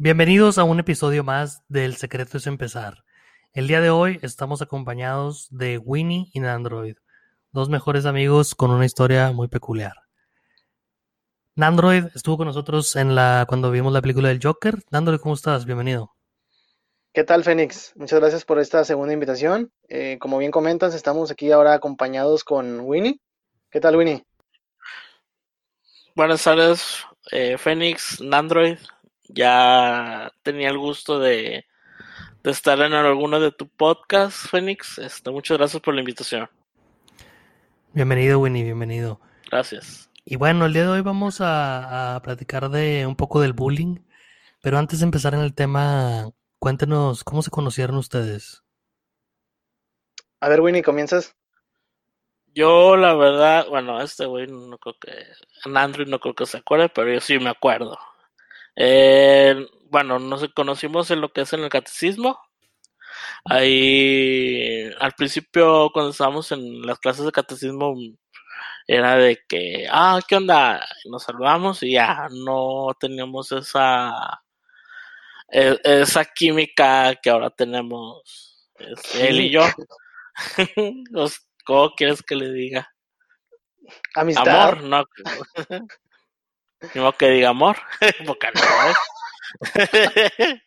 Bienvenidos a un episodio más de El Secreto es Empezar. El día de hoy estamos acompañados de Winnie y Nandroid, dos mejores amigos con una historia muy peculiar. Nandroid estuvo con nosotros en la cuando vimos la película del Joker. Nandroid, ¿cómo estás? Bienvenido. ¿Qué tal, Fénix? Muchas gracias por esta segunda invitación. Eh, como bien comentas, estamos aquí ahora acompañados con Winnie. ¿Qué tal, Winnie? Buenas tardes, eh, Fénix, Nandroid. Ya tenía el gusto de, de estar en alguno de tu podcast, Fénix. Este, muchas gracias por la invitación. Bienvenido, Winnie, bienvenido. Gracias. Y bueno, el día de hoy vamos a, a platicar de un poco del bullying, pero antes de empezar en el tema, cuéntenos cómo se conocieron ustedes. A ver, Winnie, ¿comienzas? Yo, la verdad, bueno, este güey no creo que, en Android no creo que se acuerde, pero yo sí me acuerdo. Eh, bueno, nos conocimos en lo que es en el catecismo. Ahí, al principio, cuando estábamos en las clases de catecismo, era de que, ah, ¿qué onda? Nos saludamos y ya no teníamos esa, e- esa química que ahora tenemos este, él y yo. Los- ¿Cómo quieres que le diga? Amistad. Amor, no. Ni que diga amor, porque no es.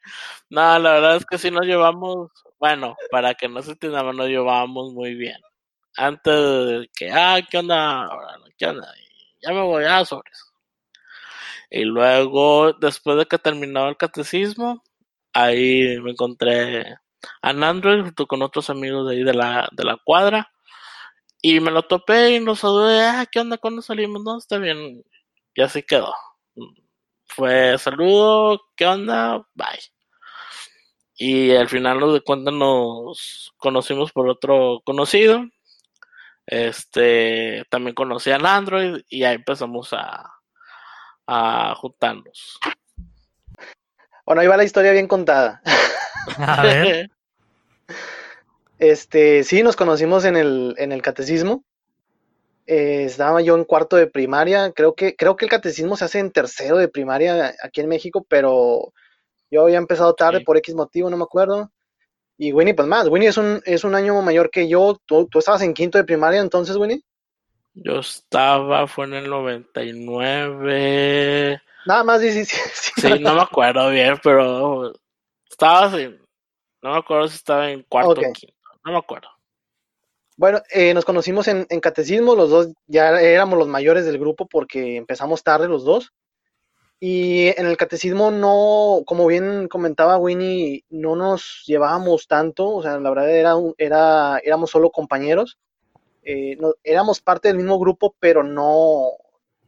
no, la verdad es que sí nos llevamos, bueno, para que no se entienda, nos llevábamos muy bien. Antes de que, ah, ¿qué onda? ¿Qué onda? Ya me voy a sobre eso. Y luego, después de que terminaba el catecismo, ahí me encontré a Android junto con otros amigos de ahí de la, de la cuadra. Y me lo topé y nos saludé, ah, ¿qué onda? ¿Cuándo salimos? No, está bien. Y así quedó. Fue saludo, ¿qué onda? Bye. Y al final nos de cuenta nos conocimos por otro conocido. Este también conocí al Android y ahí empezamos a, a juntarnos. Bueno, ahí va la historia bien contada. A ver, Este, sí, nos conocimos en el, en el catecismo. Eh, estaba yo en cuarto de primaria. Creo que, creo que el catecismo se hace en tercero de primaria aquí en México, pero yo había empezado tarde Sí. por X motivo, no me acuerdo. Y Winnie, pues más. Winnie es un, es un año mayor que yo. Tú, tú estabas en quinto de primaria entonces, Winnie. Yo estaba, fue en el 99. Nada más 17. Sí, no me acuerdo bien, pero estaba así. No me acuerdo si estaba en cuarto o quinto. No me acuerdo. Bueno, eh, nos conocimos en, en catecismo, los dos ya éramos los mayores del grupo porque empezamos tarde los dos. Y en el catecismo no, como bien comentaba Winnie, no nos llevábamos tanto, o sea, la verdad era, era éramos solo compañeros. Eh, éramos parte del mismo grupo, pero no,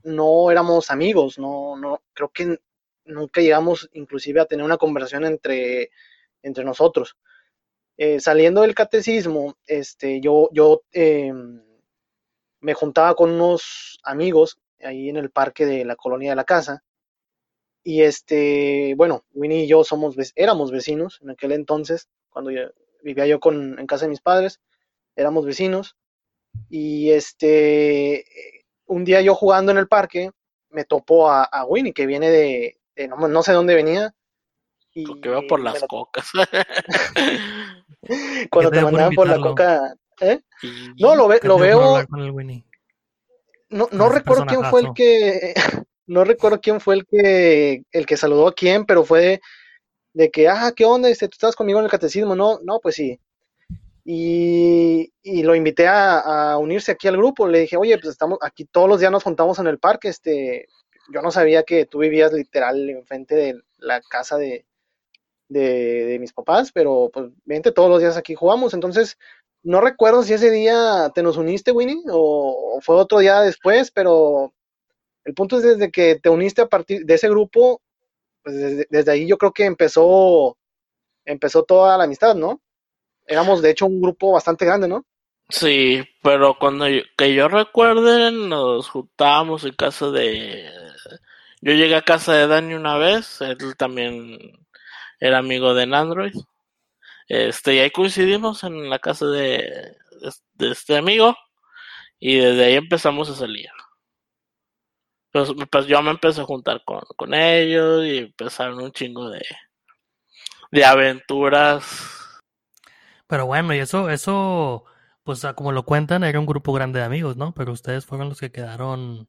no éramos amigos, no, no, creo que nunca llegamos inclusive a tener una conversación entre, entre nosotros eh, saliendo del catecismo, este, yo, yo eh, me juntaba con unos amigos ahí en el parque de la colonia de la casa. Y este, bueno, Winnie y yo somos, éramos vecinos en aquel entonces, cuando yo- vivía yo con, en casa de mis padres, éramos vecinos. Y este, un día yo jugando en el parque, me topo a, Winnie, que viene de, no sé dónde venía. Y Porque iba por las cocas. cuando te mandaban por la coca, ¿eh? Y- No, lo, ve- ¿qué lo veo, hablar con el Winnie? no, no recuerdo quién fue el que, no recuerdo quién fue el que, el que saludó a quién, pero fue de, de que, ah, ¿qué onda? Este, ¿Tú estabas conmigo en el catecismo? No, no, pues sí. Y, y lo invité a, a unirse aquí al grupo. Le dije, oye, pues estamos aquí todos los días nos juntamos en el parque. Este, yo no sabía que tú vivías literal enfrente de la casa de, de, de mis papás, pero pues vente todos los días aquí jugamos. Entonces, no recuerdo si ese día te nos uniste, Winnie, o, fue otro día después, pero el punto es desde que te uniste a partir de ese grupo, pues desde, desde ahí yo creo que empezó, empezó toda la amistad, ¿no? Éramos de hecho un grupo bastante grande, ¿no? Sí, pero cuando yo- que yo recuerde, nos juntábamos en casa de... Yo llegué a casa de Dani una vez, él también era amigo de Android. Este, y ahí coincidimos en la casa de, de este amigo y desde ahí empezamos a salir. pues, pues yo me empecé a juntar con, con ellos y empezaron un chingo de, de aventuras. Pero bueno, y eso, eso, pues como lo cuentan, era un grupo grande de amigos, ¿no? Pero ustedes fueron los que quedaron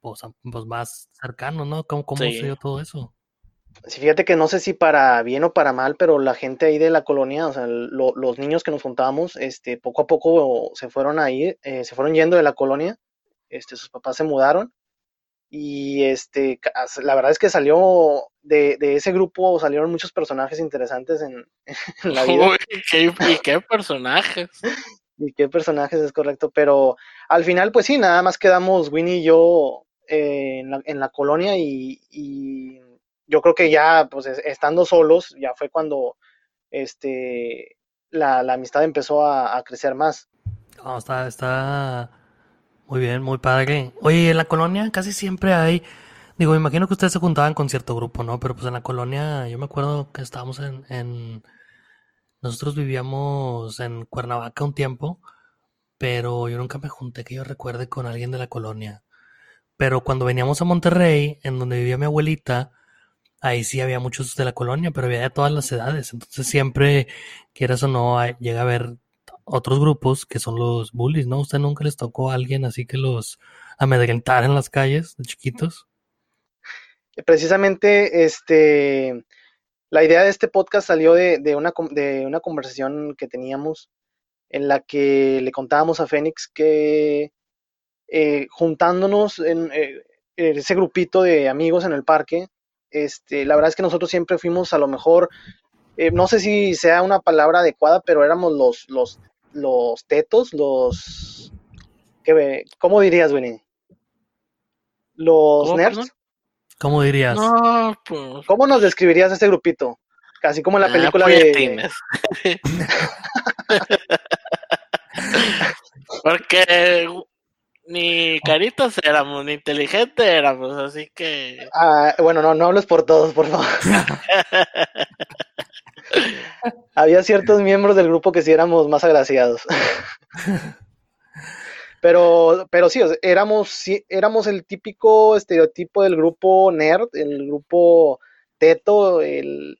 pues, pues más cercanos, ¿no? ¿Cómo, cómo Sí. se dio todo eso? Sí, fíjate que no sé si para bien o para mal, pero la gente ahí de la colonia, o sea, lo- los niños que nos juntábamos, este, poco a poco se fueron a ir, eh, se fueron yendo de la colonia, este, sus papás se mudaron y este, la verdad es que salió de, de ese grupo, salieron muchos personajes interesantes en, en la vida. Uy, qué, y qué personajes. y qué personajes es correcto, pero al final, pues sí, nada más quedamos Winnie y yo eh, en, la, en la colonia y, y yo creo que ya, pues es- estando solos, ya fue cuando este, la, amistad empezó a, crecer más. No, está, está muy bien, muy padre. Oye, en la colonia casi siempre hay, digo, me imagino que ustedes se juntaban con cierto grupo, ¿no? Pero pues en la colonia, yo me acuerdo que estábamos en, en, nosotros vivíamos en Cuernavaca un tiempo, pero yo nunca me junté que yo recuerde con alguien de la colonia. Pero cuando veníamos a Monterrey, en donde vivía mi abuelita, ahí sí había muchos de la colonia, pero había de todas las edades. Entonces siempre, quieras o no, llega a haber otros grupos que son los bullies, ¿no? ¿Usted nunca les tocó a alguien así que los amedrentara en las calles de chiquitos? Precisamente, este, la idea de este podcast salió de, de una, de una conversación que teníamos en la que le contábamos a Fénix que eh, juntándonos en eh, ese grupito de amigos en el parque, este, la verdad es que nosotros siempre fuimos a lo mejor, eh, no sé si sea una palabra adecuada, pero éramos los, los, los tetos, los, ¿qué, ¿cómo dirías, Winnie? Los ¿Cómo, nerds. perdón? ¿Cómo dirías? No, pues. ¿Cómo nos describirías a este grupito? Casi como en la ah, película de... puñetines. Porque ni caritas éramos, ni inteligentes éramos, así que. Ah, bueno, no, no hables por todos, por favor. Había ciertos miembros del grupo que sí éramos más agraciados. Pero, pero sí, o sea, éramos, sí, éramos el típico estereotipo del grupo nerd, el grupo teto, el...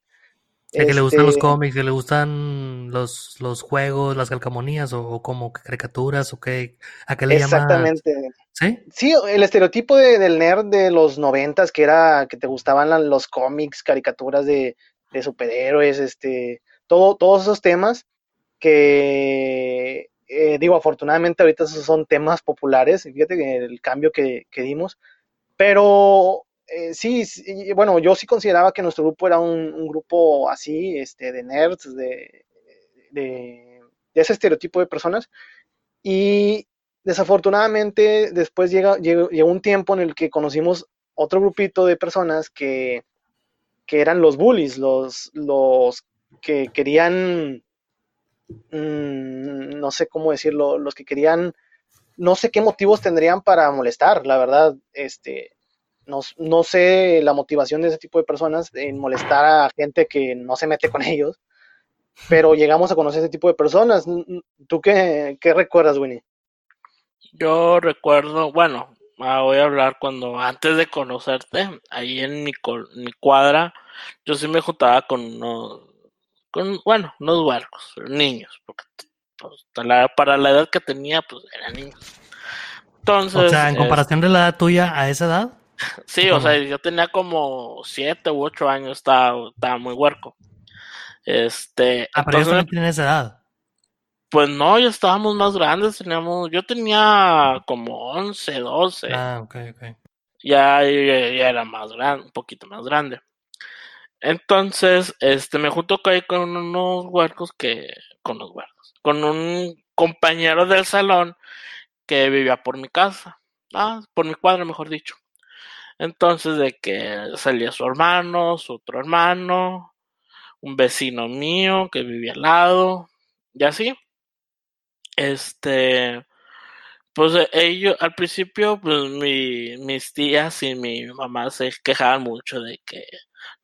¿De que le gustan los este, cómics, que le gustan los, los juegos, las calcamonías o, o como caricaturas o qué, a qué le llamas? Exactamente. ¿Sí? Sí, el estereotipo de- del nerd de los noventas, que era que te gustaban los cómics, caricaturas de, de superhéroes, este, todo, todos esos temas que, eh, digo, afortunadamente ahorita esos son temas populares, fíjate el cambio que, que dimos, pero eh, sí, bueno, yo sí consideraba que nuestro grupo era un, grupo así, este, de nerds, de, de, ese estereotipo de personas, y desafortunadamente después llega, llegó, llegó un tiempo en el que conocimos otro grupito de personas que, que eran los bullies, los, los que querían, mm, no sé cómo decirlo, los que querían, no sé qué motivos tendrían para molestar, la verdad, este, no, no sé la motivación de ese tipo de personas en molestar a gente que no se mete con ellos, pero llegamos a conocer ese tipo de personas. ¿Tú qué, qué recuerdas, Winnie? Yo recuerdo, bueno, ah, voy a hablar cuando antes de conocerte, ahí en mi, col- mi cuadra, yo sí me juntaba con unos, con, bueno, unos huercos, niños, porque pues, para la- edad que tenía, pues eran niños. Entonces, O sea, en comparación de la edad tuya a esa edad, sí, o sea, yo tenía como siete u ocho años, estaba, estaba muy huerco. Este, ah, pero entonces, también esa edad. pues no, ya estábamos más grandes, teníamos, yo tenía como 11, 12. Ah, ok, ok. ya, ya, ya era más grande, un poquito más grande. Entonces, este, me junto ahí con unos huercos que, con los huercos, con un compañero del salón que vivía por mi casa, ah, por mi cuadra, mejor dicho. Entonces, de que salía su hermano, su otro hermano, un vecino mío que vivía al lado, y así. Este, pues eh, ellos, al principio, pues mi, mis tías y mi mamá se quejaban mucho de que,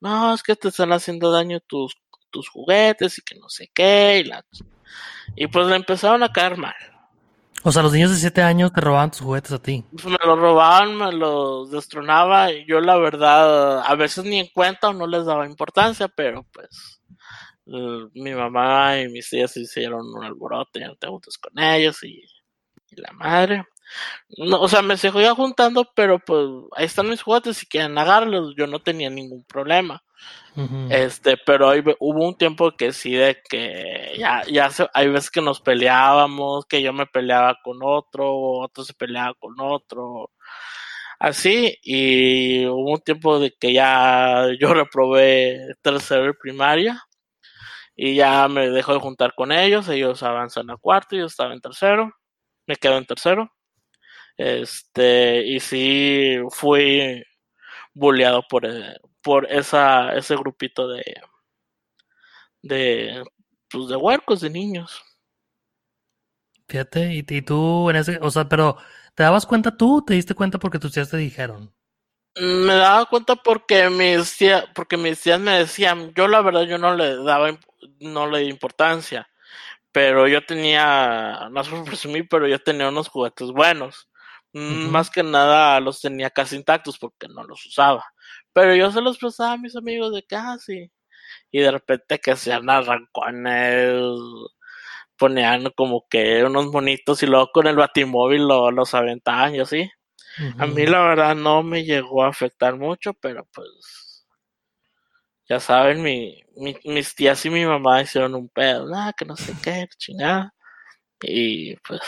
no, es que te están haciendo daño tus, tus juguetes y que no sé qué, y, la, y pues le empezaron a caer mal. O sea, los niños de 7 años te robaban tus juguetes a ti. Pues me los robaban, me los destronaba y yo la verdad a veces ni en cuenta o no les daba importancia, pero pues mi mamá y mis tías hicieron un alboroto, ya no te juntas con ellos y la madre. No, o sea, me seguía juntando, pero pues ahí están mis juguetes, si quieren agarrarlos, yo no tenía ningún problema. Este, pero hay, hubo un tiempo que sí de que ya, ya se, hay veces que nos peleábamos, que yo me peleaba con otro, otro se peleaba con otro, así, y hubo un tiempo de que ya yo reprobé tercero y primaria, y ya me dejó de juntar con ellos, ellos avanzan a cuarto, yo estaba en tercero, me quedo en tercero, este, y sí fui bulleado por, eh, por esa, ese grupito de, de, pues de huercos, de niños. Fíjate, y, y, tú en ese, o sea, pero ¿te dabas cuenta tú? ¿Te diste cuenta porque tus tías te dijeron? Me daba cuenta porque mis tías, porque mis tías me decían, yo la verdad yo no le daba, no le di importancia, pero yo tenía, no sé presumir, pero yo tenía unos juguetes buenos. Más que nada los tenía casi intactos porque no los usaba. Pero yo se los prestaba a mis amigos de casi. Y de repente que sean arrancones, ponían como que unos monitos y luego con el batimóvil lo, los aventaban y así. A mí la verdad no me llegó a afectar mucho, pero pues ya saben, mi, mis tías y mi mamá hicieron un pedo, nada, que no sé qué, chingada. Y pues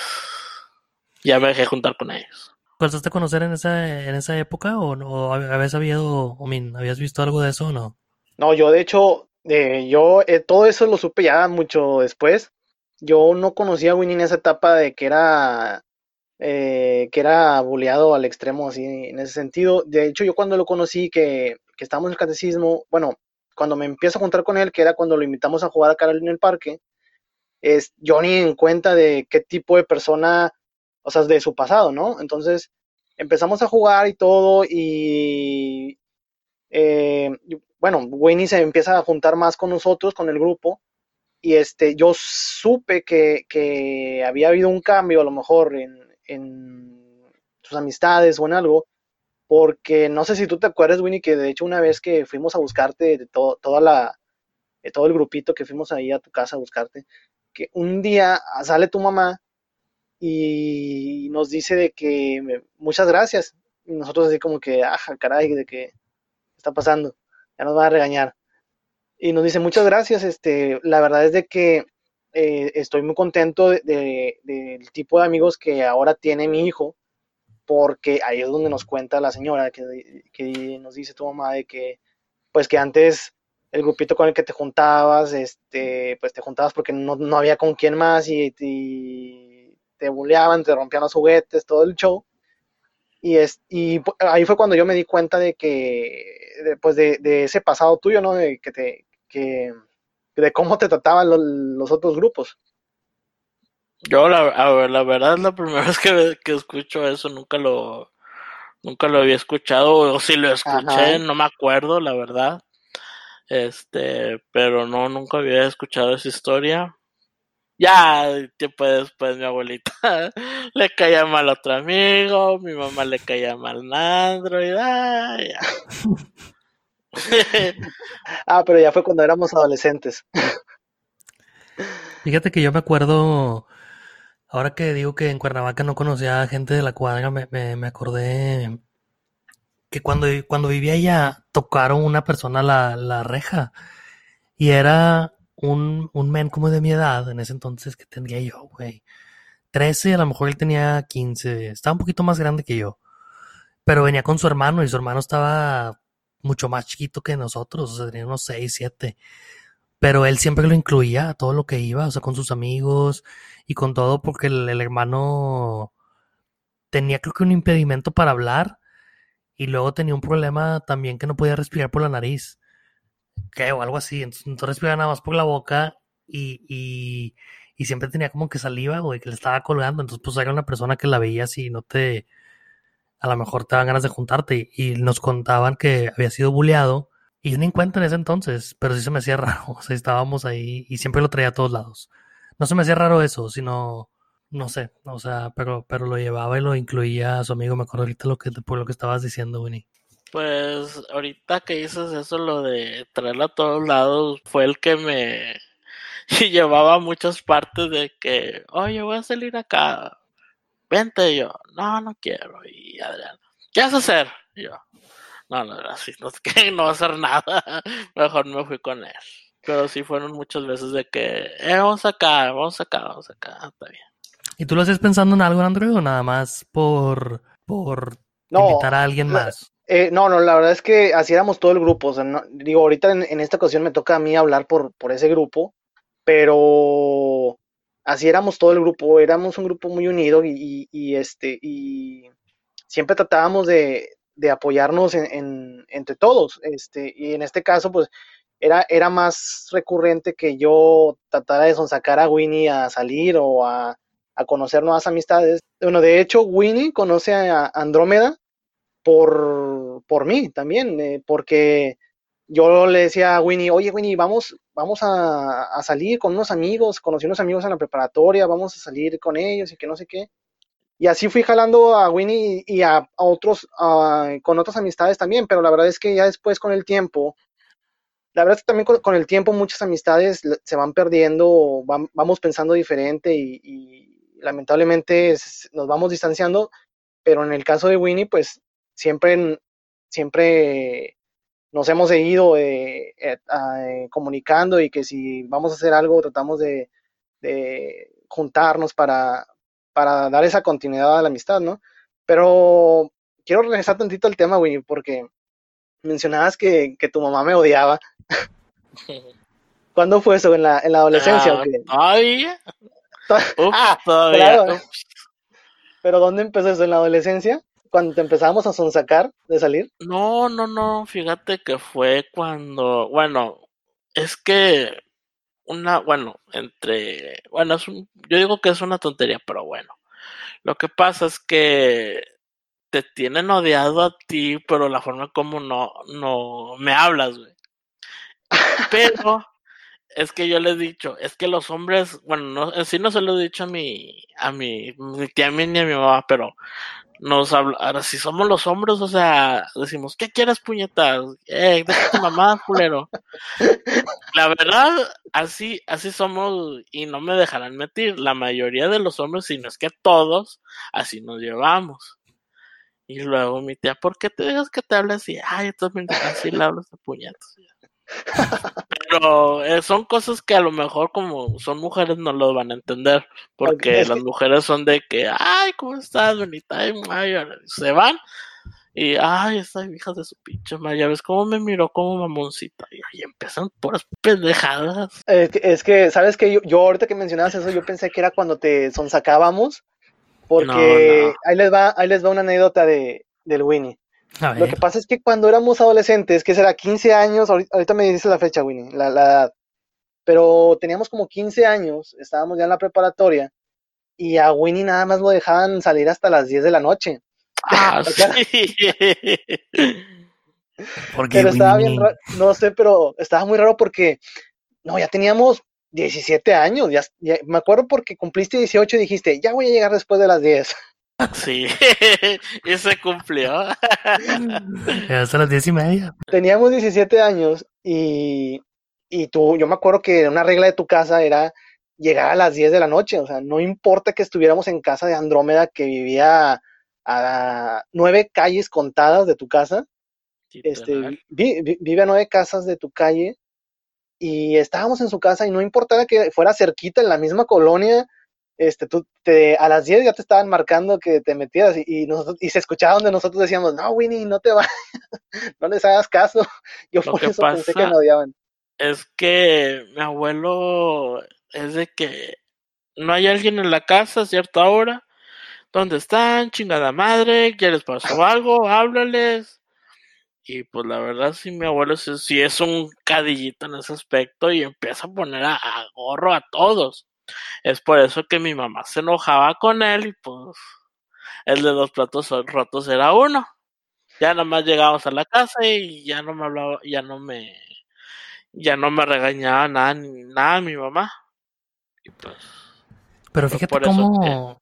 ya me dejé juntar con ellos. ¿Alcanzaste a conocer en esa, en esa época o, no, habías habido, o habías visto algo de eso o no? No, yo de hecho, eh, yo eh, todo eso lo supe ya mucho después. Yo no conocía a Winnie en esa etapa de que era eh, que era bulleado al extremo así en ese sentido. De hecho, yo cuando lo conocí, que, que estábamos en el catecismo, bueno, cuando me empiezo a juntar con él, que era cuando lo invitamos a jugar acá en el parque, es yo ni en cuenta de qué tipo de persona o sea, de su pasado, ¿no? Entonces empezamos a jugar y todo y eh, bueno, Winnie se empieza a juntar más con nosotros, con el grupo, y este, yo supe que, que había habido un cambio a lo mejor en, en, sus amistades o en algo, porque no sé si tú te acuerdas, Winnie, que de hecho una vez que fuimos a buscarte, de todo, toda la, de todo el grupito que fuimos ahí a tu casa a buscarte, que un día sale tu mamá y nos dice de que muchas gracias. Y nosotros así como que, ajá, caray, de que está pasando, ya nos va a regañar. Y nos dice muchas gracias, este, la verdad es de que eh, estoy muy contento del de, tipo de amigos que ahora tiene mi hijo, porque ahí es donde nos cuenta la señora, que, que nos dice tu mamá de que, pues que antes el grupito con el que te juntabas, este, pues te juntabas porque no, no había con quién más y, y te bulleaban, te rompían los juguetes, todo el show. Y, es, y ahí fue cuando yo me di cuenta de que, después de, de, ese pasado tuyo, ¿no? De, que te, que, de cómo te trataban los, otros grupos. Yo, la, a ver, la verdad, la primera vez que, que, escucho eso, nunca lo, nunca lo había escuchado, o si lo escuché, no me acuerdo, la verdad. Este, pero no, nunca había escuchado esa historia. Ya, tiempo después mi abuelita le caía mal a otro amigo, mi mamá le caía mal a Android, ah, ya. ah, pero ya fue cuando éramos adolescentes. Fíjate que yo me acuerdo, ahora que digo que en Cuernavaca no conocía a gente de la cuadra, me, me, me acordé que cuando, cuando vivía allá tocaron una persona la, la reja y era un, un men como de mi edad, en ese entonces que tendría yo, güey. 13, a lo mejor él tenía 15, estaba un poquito más grande que yo. Pero venía con su hermano y su hermano estaba mucho más chiquito que nosotros, o sea, tenía unos 6, 7. Pero él siempre lo incluía a todo lo que iba, o sea, con sus amigos y con todo, porque el, el hermano tenía creo que un impedimento para hablar y luego tenía un problema también que no podía respirar por la nariz que o algo así. Entonces, entonces respiraba nada más por la boca y, y, y, siempre tenía como que saliva, güey, que le estaba colgando. Entonces, pues era una persona que la veía así no te. A lo mejor te daban ganas de juntarte. Y nos contaban que había sido bulleado. Y yo ni cuenta en ese entonces, pero sí se me hacía raro. O sea, estábamos ahí y siempre lo traía a todos lados. No se me hacía raro eso, sino no sé, o sea, pero, pero lo llevaba y lo incluía a su amigo. Me acuerdo ahorita lo que, por lo que estabas diciendo, Winnie. Pues ahorita que dices eso, lo de traerlo a todos lados, fue el que me llevaba a muchas partes de que, oye, voy a salir acá, vente yo, no, no quiero, y Adrián, ¿qué vas a hacer? Y yo, no, no, así, no, que no va a hacer nada, mejor me fui con él. Pero sí fueron muchas veces de que, eh, vamos acá, vamos acá, vamos acá, está bien. ¿Y tú lo haces pensando en algo, Andrew, o nada más por, por invitar a alguien más? Eh, no, no, la verdad es que así éramos todo el grupo. O sea, digo, ahorita en, en, esta ocasión me toca a mí hablar por, por ese grupo, pero así éramos todo el grupo. Éramos un grupo muy unido y, y, y este, y siempre tratábamos de, de apoyarnos en, en, entre todos. Este, y en este caso, pues, era, era más recurrente que yo tratara de sonsacar a Winnie a salir o a a conocer nuevas amistades. Bueno, de hecho, Winnie conoce a Andrómeda por, por mí también, eh, porque yo le decía a Winnie, oye Winnie, vamos, vamos a, salir con unos amigos, conocí unos amigos en la preparatoria, vamos a salir con ellos y que no sé qué. Y así fui jalando a Winnie y a, otros, a, con otras amistades también, pero la verdad es que ya después con el tiempo, la verdad es que también con, el tiempo muchas amistades se van perdiendo, van, vamos pensando diferente y lamentablemente nos vamos distanciando, pero en el caso de Winnie, pues siempre, siempre nos hemos seguido eh, eh, eh, comunicando y que si vamos a hacer algo, tratamos de, de juntarnos para, para, dar esa continuidad a la amistad, ¿no? Pero quiero regresar tantito al tema, Winnie, porque mencionabas que, que tu mamá me odiaba. ¿Cuándo fue eso? ¿En la, en la adolescencia? Ah, ay, ah, claro. Pero ¿dónde empezó eso? ¿En la adolescencia? Cuando te empezamos a sonsacar de salir. No, no, no. Fíjate que fue cuando. Bueno, es que. Una. Bueno, entre. Bueno, es un, yo digo que es una tontería, pero bueno. Lo que pasa es que te tienen odiado a ti, pero la forma como no, no me hablas, güey. Pero es que yo le he dicho, es que los hombres, bueno, no, en sí no se lo he dicho a mi, a mi, tía mí ni a mi mamá, pero nos habla, ahora si somos los hombres, o sea, decimos, ¿qué quieres puñetas? Eh, deja tu mamá, culero. La verdad, así, así somos, y no me dejarán mentir, la mayoría de los hombres, si no es que todos, así nos llevamos. Y luego mi tía, ¿por qué te dejas que te hable así? Ay, entonces así le hablas a puñetas. Pero eh, son cosas que a lo mejor como son mujeres no lo van a entender, porque las mujeres son de que, ay, ¿cómo estás, bonita? Ay, se van y, ay, esta hija de su pinche madre, ya ves cómo me miró como mamoncita. Y, y empiezan puras pendejadas. Es que, es que ¿sabes que yo, yo, ahorita que mencionabas eso, yo pensé que era cuando te sonsacábamos, porque no, no. Ahí, les va, ahí les va una anécdota de, del Winnie. Lo que pasa es que cuando éramos adolescentes, que será 15 años, ahorita me dice la fecha, Winnie, la, la, edad, pero teníamos como 15 años, estábamos ya en la preparatoria, y a Winnie nada más lo dejaban salir hasta las 10 de la noche. Ah, sí. porque pero estaba bien raro, no sé, pero estaba muy raro porque, no, ya teníamos 17 años, ya, ya, me acuerdo porque cumpliste 18 y dijiste, ya voy a llegar después de las 10. Sí, y se cumplió. Hasta las diez y media. Teníamos 17 años y, y tú, yo me acuerdo que una regla de tu casa era llegar a las 10 de la noche, o sea, no importa que estuviéramos en casa de Andrómeda que vivía a nueve calles contadas de tu casa, este, vi, vi, vive a nueve casas de tu calle y estábamos en su casa y no importaba que fuera cerquita en la misma colonia, este, tú te, a las 10 ya te estaban marcando que te metieras y, y, nosotros, y se escuchaba donde nosotros decíamos, no, Winnie, no te vayas, no les hagas caso. Yo Lo por que eso pasa pensé que me odiaban. Es que mi abuelo es de que no hay alguien en la casa a cierta hora. ¿Dónde están? Chingada madre, ¿ya les pasó algo? Háblales. Y pues la verdad, sí, mi abuelo sí, sí es un cadillito en ese aspecto y empieza a poner a, a gorro a todos. Es por eso que mi mamá se enojaba con él y pues el de los platos rotos era uno. Ya nada más llegábamos a la casa y ya no me hablaba, ya no me, ya no me regañaba nada, nada mi mamá. Y pues. Pero fíjate cómo...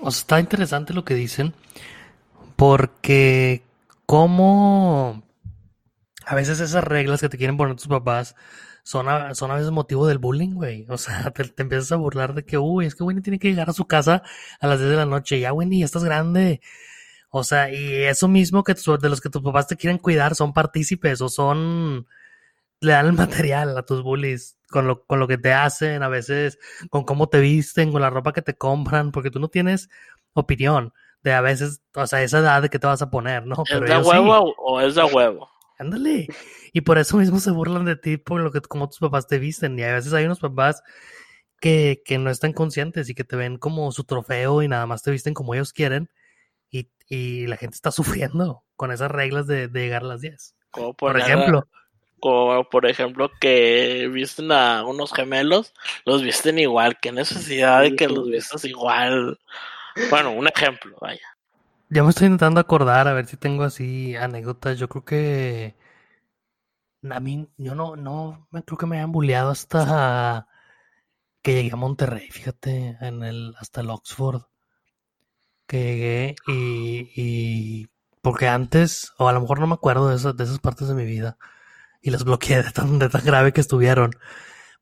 O sea, está interesante lo que dicen. Porque cómo... A veces esas reglas que te quieren poner tus papás son a, son a veces motivo del bullying, güey. O sea, te, te empiezas a burlar de que, uy, es que Winnie tiene que llegar a su casa a las 10 de la noche. Ya, Winnie, ya estás grande. O sea, y eso mismo que de los que tus papás te quieren cuidar son partícipes o son... Le dan el material a tus bullies con lo, con lo que te hacen, a veces con cómo te visten, con la ropa que te compran, porque tú no tienes opinión de a veces, o sea, esa edad de que te vas a poner, ¿no? ¿Es de sí. huevo o es de huevo? Ándale. Y por eso mismo se burlan de ti por lo que como tus papás te visten. Y a veces hay unos papás que, que no están conscientes y que te ven como su trofeo y nada más te visten como ellos quieren. Y, y la gente está sufriendo con esas reglas de, de llegar a las 10. Como Por ejemplo. Como por ejemplo que visten a unos gemelos, los visten igual. ¿Qué necesidad de que los vistas igual? Bueno, un ejemplo, vaya. Ya me estoy intentando acordar a ver si tengo así anécdotas. Yo creo que a mí, yo no, no me creo que me hayan bulleado hasta que llegué a Monterrey, fíjate, en el, hasta el Oxford. Que llegué y, y porque antes, o a lo mejor no me acuerdo de esas, de esas partes de mi vida, y las bloqueé de tan, de tan grave que estuvieron.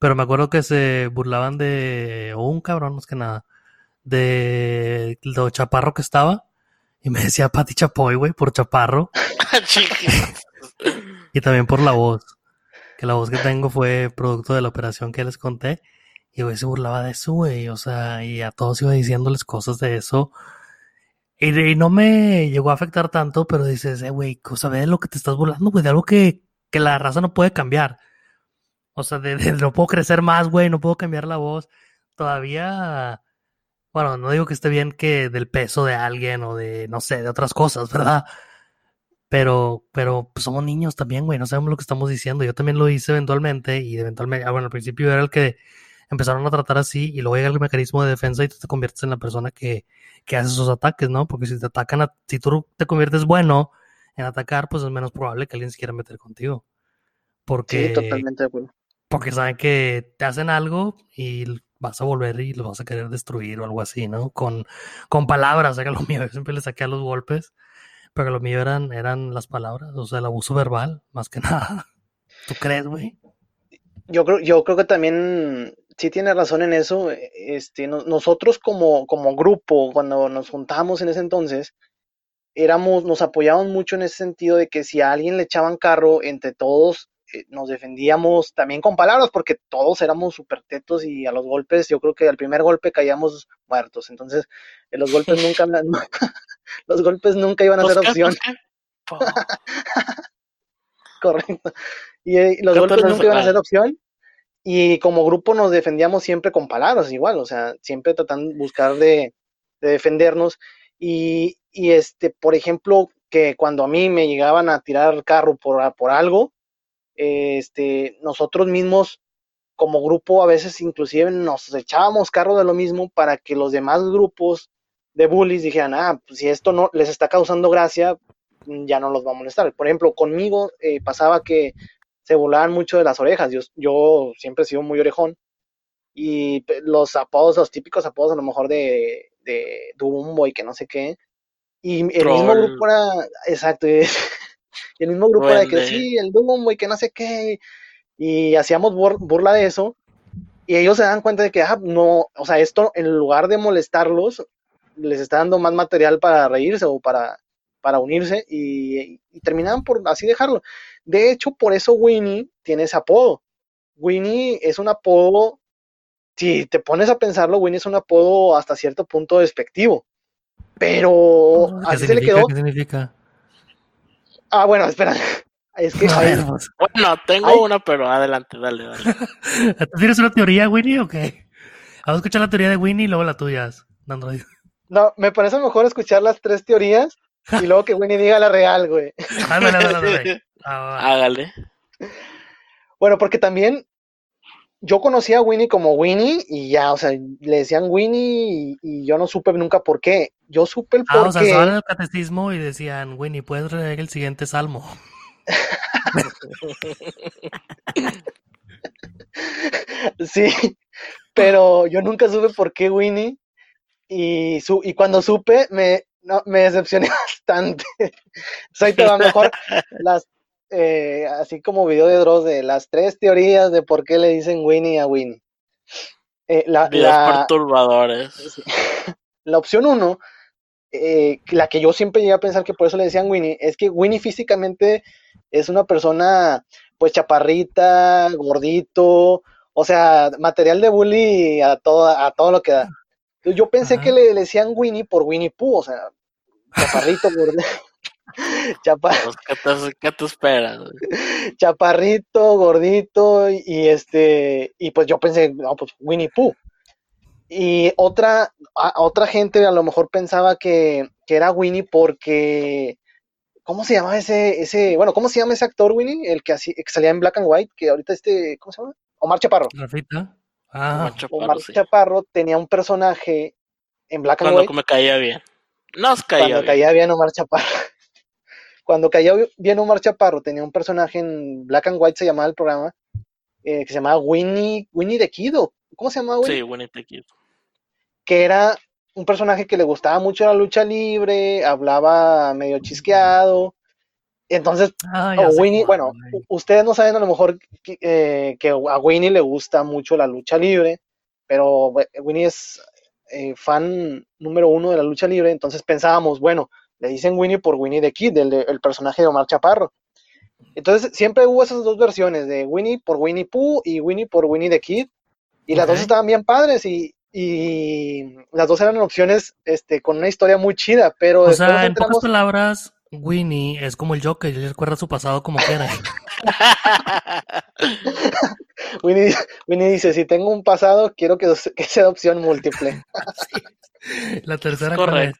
Pero me acuerdo que se burlaban de, o un cabrón más que nada, de lo chaparro que estaba. Y me decía Pati Chapoy, güey, por chaparro. Y también por la voz. Que la voz que tengo fue producto de la operación que les conté. Y güey se burlaba de eso, güey. O sea, y a todos iba diciéndoles cosas de eso. Y, y no me llegó a afectar tanto, pero dices, eh, güey, cosa de lo que te estás burlando, güey, de algo que, que la raza no puede cambiar. O sea, de, de- no puedo crecer más, güey, no puedo cambiar la voz. Todavía, bueno, no digo que esté bien que del peso de alguien o de, no sé, de otras cosas, ¿verdad? Pero, pero pues, somos niños también, güey, no sabemos lo que estamos diciendo. Yo también lo hice eventualmente y eventualmente, ah, bueno, al principio era el que empezaron a tratar así y luego llega el mecanismo de defensa y tú te conviertes en la persona que, que hace esos ataques, ¿no? Porque si te atacan, a- si tú te conviertes bueno en atacar, pues es menos probable que alguien se quiera meter contigo. Porque, Sí, totalmente de acuerdo. porque saben que te hacen algo y vas a volver y lo vas a querer destruir o algo así, ¿no? Con, con palabras, o sea, lo mío, yo siempre le saqué a los golpes, pero lo mío eran, eran las palabras, o sea, el abuso verbal, más que nada. ¿Tú crees, güey? Yo creo, yo creo que también sí tiene razón en eso. Este, no- nosotros como, como grupo, cuando nos juntamos en ese entonces, éramos, nos apoyábamos mucho en ese sentido de que si a alguien le echaban carro, entre todos eh, nos defendíamos también con palabras, porque todos éramos súper tetos y a los golpes, yo creo que al primer golpe caíamos muertos. Entonces, eh, los golpes nunca, los golpes nunca iban a ¿Pues ser opción. Correcto. Y eh, los ¿Qué golpes nunca iban a ser opción. Y como grupo nos defendíamos siempre con palabras, igual, o sea, siempre tratando de buscar de, de defendernos. Y, y este, por ejemplo, que cuando a mí me llegaban a tirar carro por, por algo, este, nosotros mismos como grupo a veces inclusive nos echábamos carro de lo mismo para que los demás grupos de bullies dijeran, ah, pues si esto no les está causando gracia, mm, ya no los va a molestar. Por ejemplo, conmigo eh, pasaba que se volaban mucho de las orejas. Yo, yo siempre he sido muy orejón. Y los apodos, los típicos apodos a lo mejor de, de Dumbo y que no sé qué. Y el mismo grupo era, exacto, y el mismo grupo era de que sí, el Dumbo y que no sé qué. Y hacíamos bur- burla de eso. Y ellos se dan cuenta de que, ah, no, o sea, esto en lugar de molestarlos, les está dando más material para reírse o para, para unirse y, y terminaban por así dejarlo. De hecho, por eso Winnie tiene ese apodo. Winnie es un apodo, si te pones a pensarlo, Winnie es un apodo hasta cierto punto despectivo. Pero ¿Qué así se le quedó. ¿Qué significa? Ah, bueno, espera. Es que A ahí- ver, pues, Bueno, tengo Ay. una, pero adelante, dale, dale. ¿tú ¿Tienes una teoría, Winnie, o qué? Vamos a escuchar la teoría de Winnie y luego la tuya, Android. no, me parece mejor escuchar las tres teorías y luego que Winnie diga la real, güey. Ándale, ándale, ándale. Ah. Hágale. Bueno, porque también yo conocía a Winnie como Winnie y ya, o sea, le decían Winnie y, y yo no supe nunca por qué. Yo supe el Ah, por o sea, qué. estaban en el catecismo y decían, Winnie, ¿puedes leer el siguiente salmo? Sí, pero yo nunca supe por qué Winnie. Y, su, y cuando supe, me, no, me decepcioné bastante. Soy todo mejor las, eh, así como video de Dross de las tres teorías de por qué le dicen Winnie a Winnie. Eh, la, la, perturbadores. La opción uno, eh, la que yo siempre llegué a pensar que por eso le decían Winnie, es que Winnie físicamente es una persona, pues chaparrita, gordito, o sea, material de bully a todo, a todo lo que da. Yo pensé que le, decían Winnie por Winnie Pooh, o sea, chaparrito, gordito. Chaparrito. Pues, ¿Qué te, esperas? Chaparrito, gordito, y este, y pues yo pensé, no, pues Winnie Pooh. Y otra, otra gente a lo mejor pensaba que, que, era Winnie porque, ¿cómo se llama ese, ese, bueno, ¿cómo se llama ese actor Winnie? El que, así, que salía en Black and White, que ahorita este, ¿cómo se llama? Omar Chaparro. Ah. Omar Chaparro, Omar Chaparro tenía un personaje en Black and White. Cuando me caía bien. Nos caía Cuando bien. caía bien Omar Chaparro. Cuando caía bien Omar Chaparro, tenía un personaje en Black and White, se llamaba el programa, eh, que se llamaba Winnie, Winnie the Kid, ¿cómo se llamaba? Winnie? Sí, Winnie the Kid que era un personaje que le gustaba mucho la lucha libre, hablaba medio chisqueado. Entonces, Ah, sé Winnie, bueno, ustedes no saben a lo mejor que, eh, que a Winnie le gusta mucho la lucha libre, pero we- Winnie es eh, fan número uno de la lucha libre, entonces pensábamos, bueno, le dicen Winnie por Winnie the Kid, el, el personaje de Omar Chaparro. Entonces siempre hubo esas dos versiones, de Winnie por Winnie Pooh y Winnie por Winnie the Kid, y las dos estaban bien padres y, y las dos eran opciones este, con una historia muy chida, pero O sea, en pocas palabras, Winnie es como el Joker, él recuerda su pasado como quiera. Winnie, Winnie dice, si tengo un pasado, quiero que, que sea opción múltiple. La tercera ¿cuál es?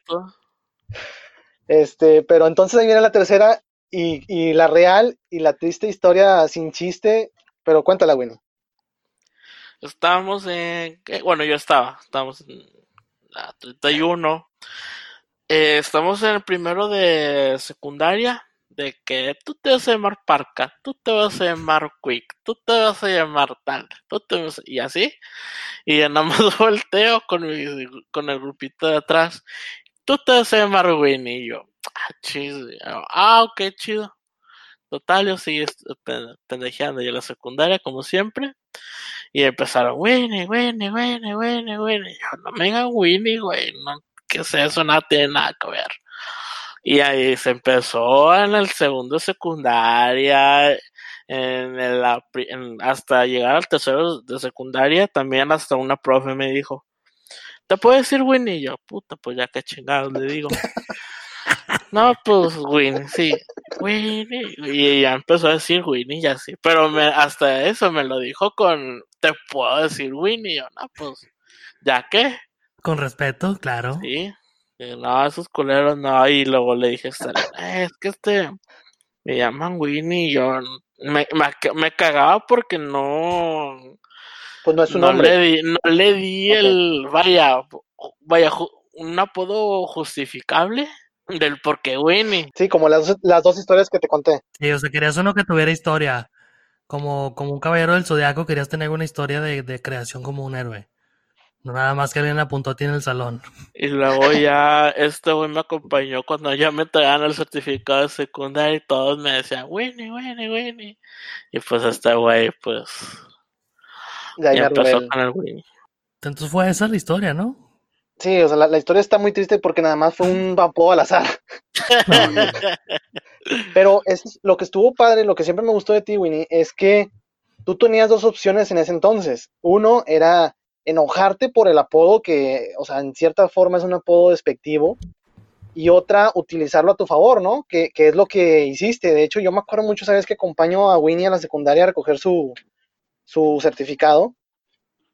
Este, pero entonces ahí viene la tercera y, la real y la triste historia sin chiste, pero cuéntala, Winnie. Estábamos en. Bueno, yo estaba. Estábamos en la 31. Eh, estamos en el primero de secundaria. De que tú te vas a llamar Parca, tú te vas a llamar Quick, tú te vas a llamar tal, tú te vas a- y así. Y ya nada más volteo con el grupito de atrás. Tú a llamar Winnie. Y yo, ah, chido. Ah, ok, chido. Total, yo seguí pendejeando yo en la secundaria, como siempre. Y empezaron, Winnie, Winnie, Winnie, Winnie, Winnie. Yo, no me digan Winnie, güey. No, ¿Qué es eso? Nada tiene nada que ver. Y ahí se empezó en el segundo secundaria, en el, en- hasta llegar al tercero de secundaria, también hasta una profe me dijo, ¿te puedo decir Winnie? Y yo, puta, pues ya que chingados le digo. No, pues Winnie, sí, Winnie. Y ella empezó a decir Winnie y así. Pero me, hasta eso me lo dijo con, ¿te puedo decir Winnie? Y yo, no, pues, ¿ya qué? Con respeto, claro. Sí. Y no, esos culeros no. Y luego le dije, "Eh, es que este, me llaman Winnie y yo me, me, me cagaba porque no, Pues no es su no le di, no le di el, vaya, vaya, un apodo justificable del por qué Winnie. Sí, como las, dos- las dos historias que te conté. Sí, o sea, querías uno que tuviera historia. Como, como un caballero del zodiaco, querías tener una historia de, de creación como un héroe. No nada más que alguien apuntó a ti en el salón. Y luego ya este güey me acompañó cuando ya me traían el certificado de secundaria y todos me decían, Winnie, Winnie, Winnie. Y pues este güey, pues, De ahí ya me empezó arrugué. con el Winnie. Entonces fue esa la historia, ¿no? Sí, o sea, la, la historia está muy triste porque nada más fue un vapor al azar. No. Pero es lo que estuvo padre, lo que siempre me gustó de ti, Winnie, es que tú tenías dos opciones en ese entonces. Uno era enojarte por el apodo que, o sea, en cierta forma es un apodo despectivo. Y otra, utilizarlo a tu favor, ¿no? Que, que es lo que hiciste. De hecho, yo me acuerdo mucho, ¿sabes? Que acompaño a Winnie a la secundaria a recoger su, su certificado.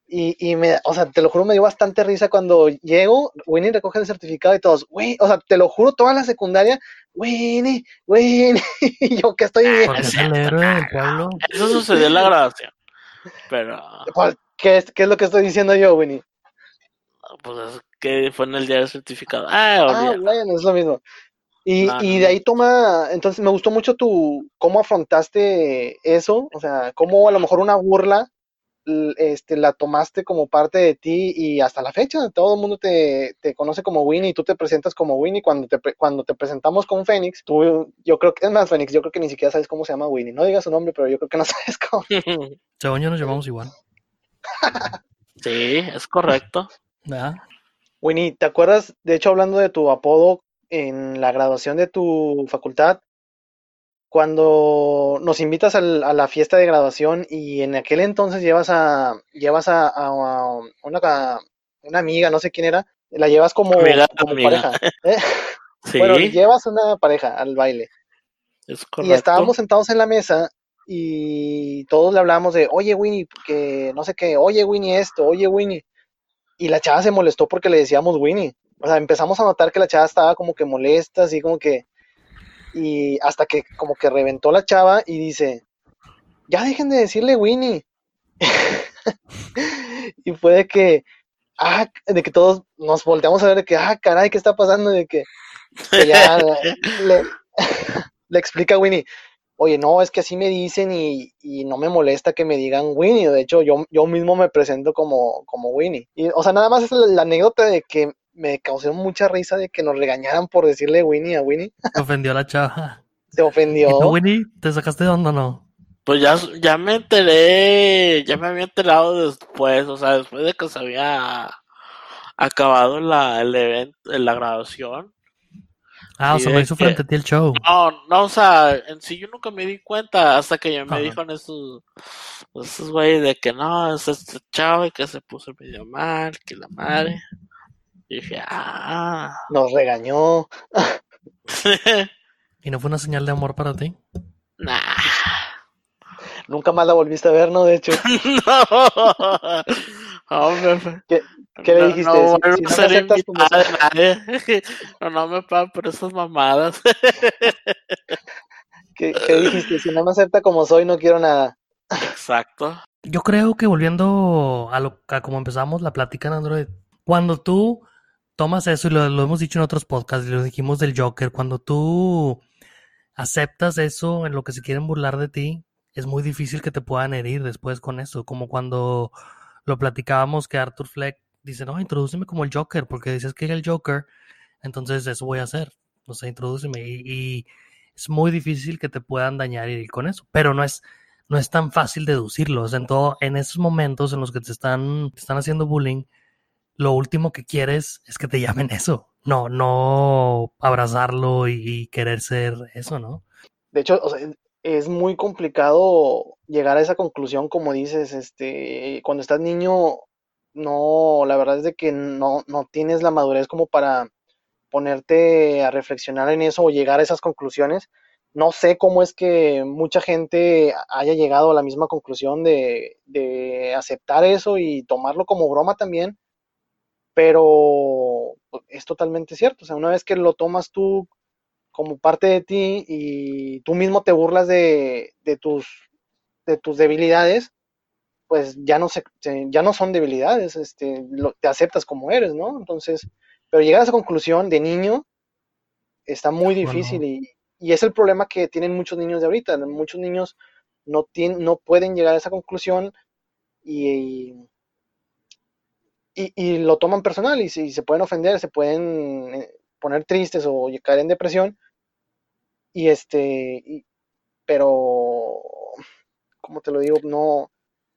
Y, y me, o sea, te lo juro, me dio bastante risa cuando llego, Winnie recoge el certificado y todos, güey, o sea, te lo juro, toda la secundaria, Winnie, Winnie, y yo que estoy bien. Porque es el héroe del pueblo. Eso sucedió en la grabación. Pero, ¿Cuál- ¿Qué es, ¿Qué es lo que estoy diciendo yo, Winnie? pues es que fue en el día del certificado. Ah, Ah, bueno, es lo mismo. Y, No, y no, de ahí toma, entonces me gustó mucho tu, cómo afrontaste eso, o sea, cómo a lo mejor una burla este, la tomaste como parte de ti y hasta la fecha todo el mundo te, te conoce como Winnie y tú te presentas como Winnie cuando te, cuando te presentamos con Fénix, tú, yo creo que, es más, Fénix, yo creo que ni siquiera sabes cómo se llama Winnie, no digas su nombre, pero yo creo que no sabes cómo. Según yo nos llamamos igual. sí, es correcto. ¿Verdad? Winnie, ¿te acuerdas, de hecho, hablando de tu apodo en la graduación de tu facultad, cuando nos invitas al- a la fiesta de graduación y en aquel entonces llevas a, llevas a, a una, a una amiga, no sé quién era, la llevas como, Amiga, como amiga. pareja. ¿eh? Sí, Bueno, llevas una pareja al baile. es Y estábamos sentados en la mesa y todos le hablamos de, oye Winnie, que no sé qué, oye Winnie esto, oye Winnie. Y la chava se molestó porque le decíamos Winnie. O sea, empezamos a notar que la chava estaba como que molesta, así como que... Y hasta que como que reventó la chava y dice, ya dejen de decirle Winnie. y fue de que, ah, de que todos nos volteamos a ver de que, ah, caray, ¿qué está pasando? De que, ya le, explica a Winnie, oye, no, es que así me dicen y, y no me molesta que me digan Winnie. De hecho, yo, yo mismo me presento como, como Winnie. Y, o sea, nada más es la anécdota de que me causó mucha risa de que nos regañaran por decirle Winnie a Winnie. Se ofendió la chava. Se ¿Y ofendió. tú, Winnie, te sacaste de onda o no? Pues ya, ya me enteré, ya me había enterado después, o sea, después de que se había acabado la, el evento, la graduación. Ah, o sea, lo de hizo que- frente a ti el show. No, no, o sea, en sí yo nunca me di cuenta hasta que ya me Ajá. dijeron esos, esos güeyes de que no, es este chavo y que se puso medio mal, que la madre. Y dije, ah. Nos regañó. ¿Y no fue una señal de amor para ti? nah. Nunca más la volviste a ver, ¿no? De hecho, no. Hombre, ¿Qué- qué le no- dijiste? No, Si- vuelvo si no me aceptas como nadie. No, no me pagan por esas mamadas. ¿qué, qué dijiste? Si no me acepta como soy, no quiero nada. Exacto. Yo creo que volviendo a lo a como empezamos la plática en Android, cuando tú tomas eso, y lo, hemos dicho en otros podcasts, lo dijimos del Joker, cuando tú aceptas eso en lo que se quieren burlar de ti, es muy difícil que te puedan herir después con eso, como cuando lo platicábamos que Arthur Fleck dice, no, introdúceme como el Joker, porque dices que era el Joker, entonces eso voy a hacer, o sea, introdúceme, y, es muy difícil que te puedan dañar y con eso, pero no es no es tan fácil deducirlo. En, todo, en esos momentos en los que te están, te están haciendo bullying, lo último que quieres es que te llamen eso. No, no abrazarlo y, querer ser eso, ¿no? De hecho, o sea, es muy complicado llegar a esa conclusión, como dices, este, cuando estás niño, no, la verdad es de que no, no tienes la madurez como para ponerte a reflexionar en eso o llegar a esas conclusiones. No sé cómo es que mucha gente haya llegado a la misma conclusión de, de aceptar eso y tomarlo como broma también, pero es totalmente cierto. O sea, una vez que lo tomas tú como parte de ti y tú mismo te burlas de, de tus, de tus debilidades, pues ya no, se, ya no son debilidades, este, lo, te aceptas como eres, ¿no? Entonces, pero llegar a esa conclusión de niño está muy difícil Bueno. y, y es el problema que tienen muchos niños de ahorita. Muchos niños no, tienen, no pueden llegar a esa conclusión y, y, y lo toman personal y, se- pueden ofender, se pueden eh, poner tristes o caer en depresión. Y este, pero, ¿cómo te lo digo? No,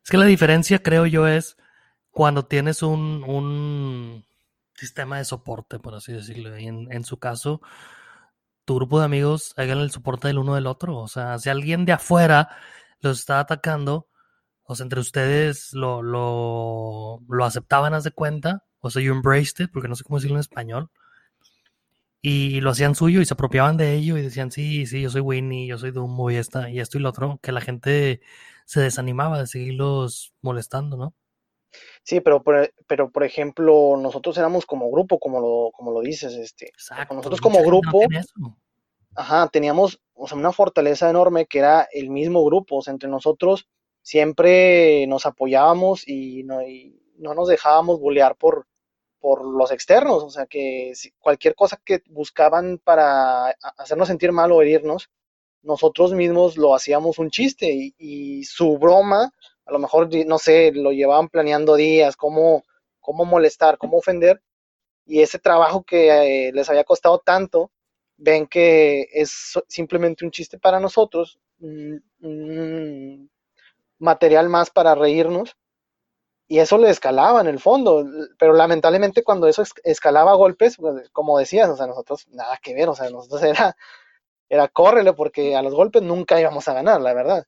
Es que la diferencia, creo yo, es cuando tienes un, un sistema de soporte, por así decirlo. Y en, en su caso, tu grupo de amigos hagan el soporte del uno del otro. O sea, si alguien de afuera los está atacando, o sea, entre ustedes lo, lo, lo aceptaban, haz de cuenta. O sea, you embraced it, porque no sé cómo decirlo en español. Y lo hacían suyo y se apropiaban de ello y decían, sí, sí, yo soy Winnie, yo soy Dumbo y, esta, y esto y lo otro. Que la gente se desanimaba de seguirlos molestando, ¿no? sí, pero, por- pero por ejemplo, nosotros éramos como grupo, como lo, como lo dices, este, Exacto. nosotros como no grupo, ajá, teníamos, o sea, una fortaleza enorme que era el mismo grupo, o sea, entre nosotros siempre nos apoyábamos y no, no nos dejábamos bullear por, por los externos, o sea, que cualquier cosa que buscaban para hacernos sentir mal o herirnos, nosotros mismos lo hacíamos un chiste y, su broma a lo mejor, no sé, lo llevaban planeando días, cómo, cómo molestar, cómo ofender, y ese trabajo que eh, les había costado tanto, ven que es simplemente un chiste para nosotros, material más para reírnos, y eso le escalaba en el fondo, pero lamentablemente cuando eso escalaba a golpes, pues, como decías, o sea, nosotros nada que ver, o sea, nosotros era, era córrele porque a los golpes nunca íbamos a ganar, la verdad.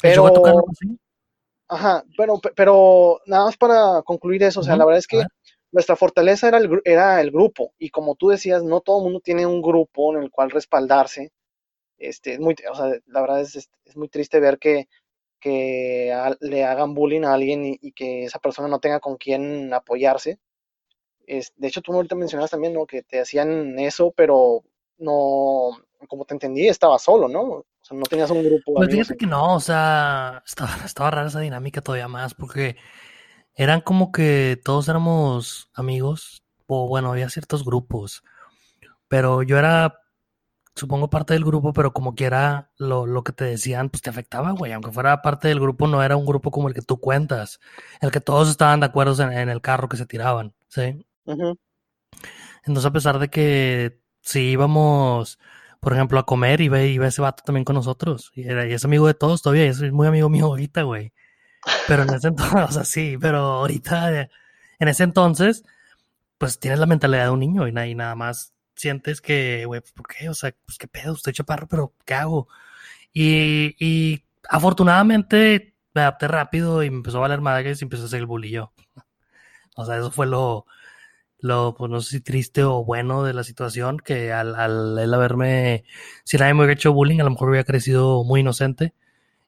Pero, ajá, pero, pero nada más para concluir eso, o sea, la verdad es que nuestra fortaleza era el, era el grupo, y como tú decías, no todo el mundo tiene un grupo en el cual respaldarse, este, muy, o sea, la verdad es, es muy triste ver que que le hagan bullying a alguien y, que esa persona no tenga con quién apoyarse. Es, de hecho, tú ahorita mencionas también, ¿no? Que te hacían eso, pero no, como te entendí, estaba solo, ¿no? O sea, no tenías un grupo. Pues fíjate que no, o sea, estaba, estaba rara esa dinámica todavía más, porque eran como que todos éramos amigos, o bueno, había ciertos grupos, pero yo era supongo, parte del grupo, pero como quiera, lo, lo que te decían, pues te afectaba, güey. Aunque fuera parte del grupo, no era un grupo como el que tú cuentas, el que todos estaban de acuerdo en, el carro que se tiraban, ¿sí? Entonces, a pesar de que si íbamos, por ejemplo, a comer, iba, iba ese vato también con nosotros. Y, era, y es amigo de todos todavía, y es muy amigo mío ahorita, güey. Pero en ese entonces, o sea, sí, pero ahorita, en ese entonces, pues tienes la mentalidad de un niño y, y nada más sientes que, güey, pues, ¿por qué? O sea, pues qué pedo, estoy chaparro, pero ¿qué hago? Y, y afortunadamente me adapté rápido y me empezó a valer madres y empezó a hacer el bulillo. O sea, eso fue lo, lo, pues no sé si triste o bueno de la situación, que al, al él haberme, si nadie me hubiera hecho bullying, a lo mejor hubiera crecido muy inocente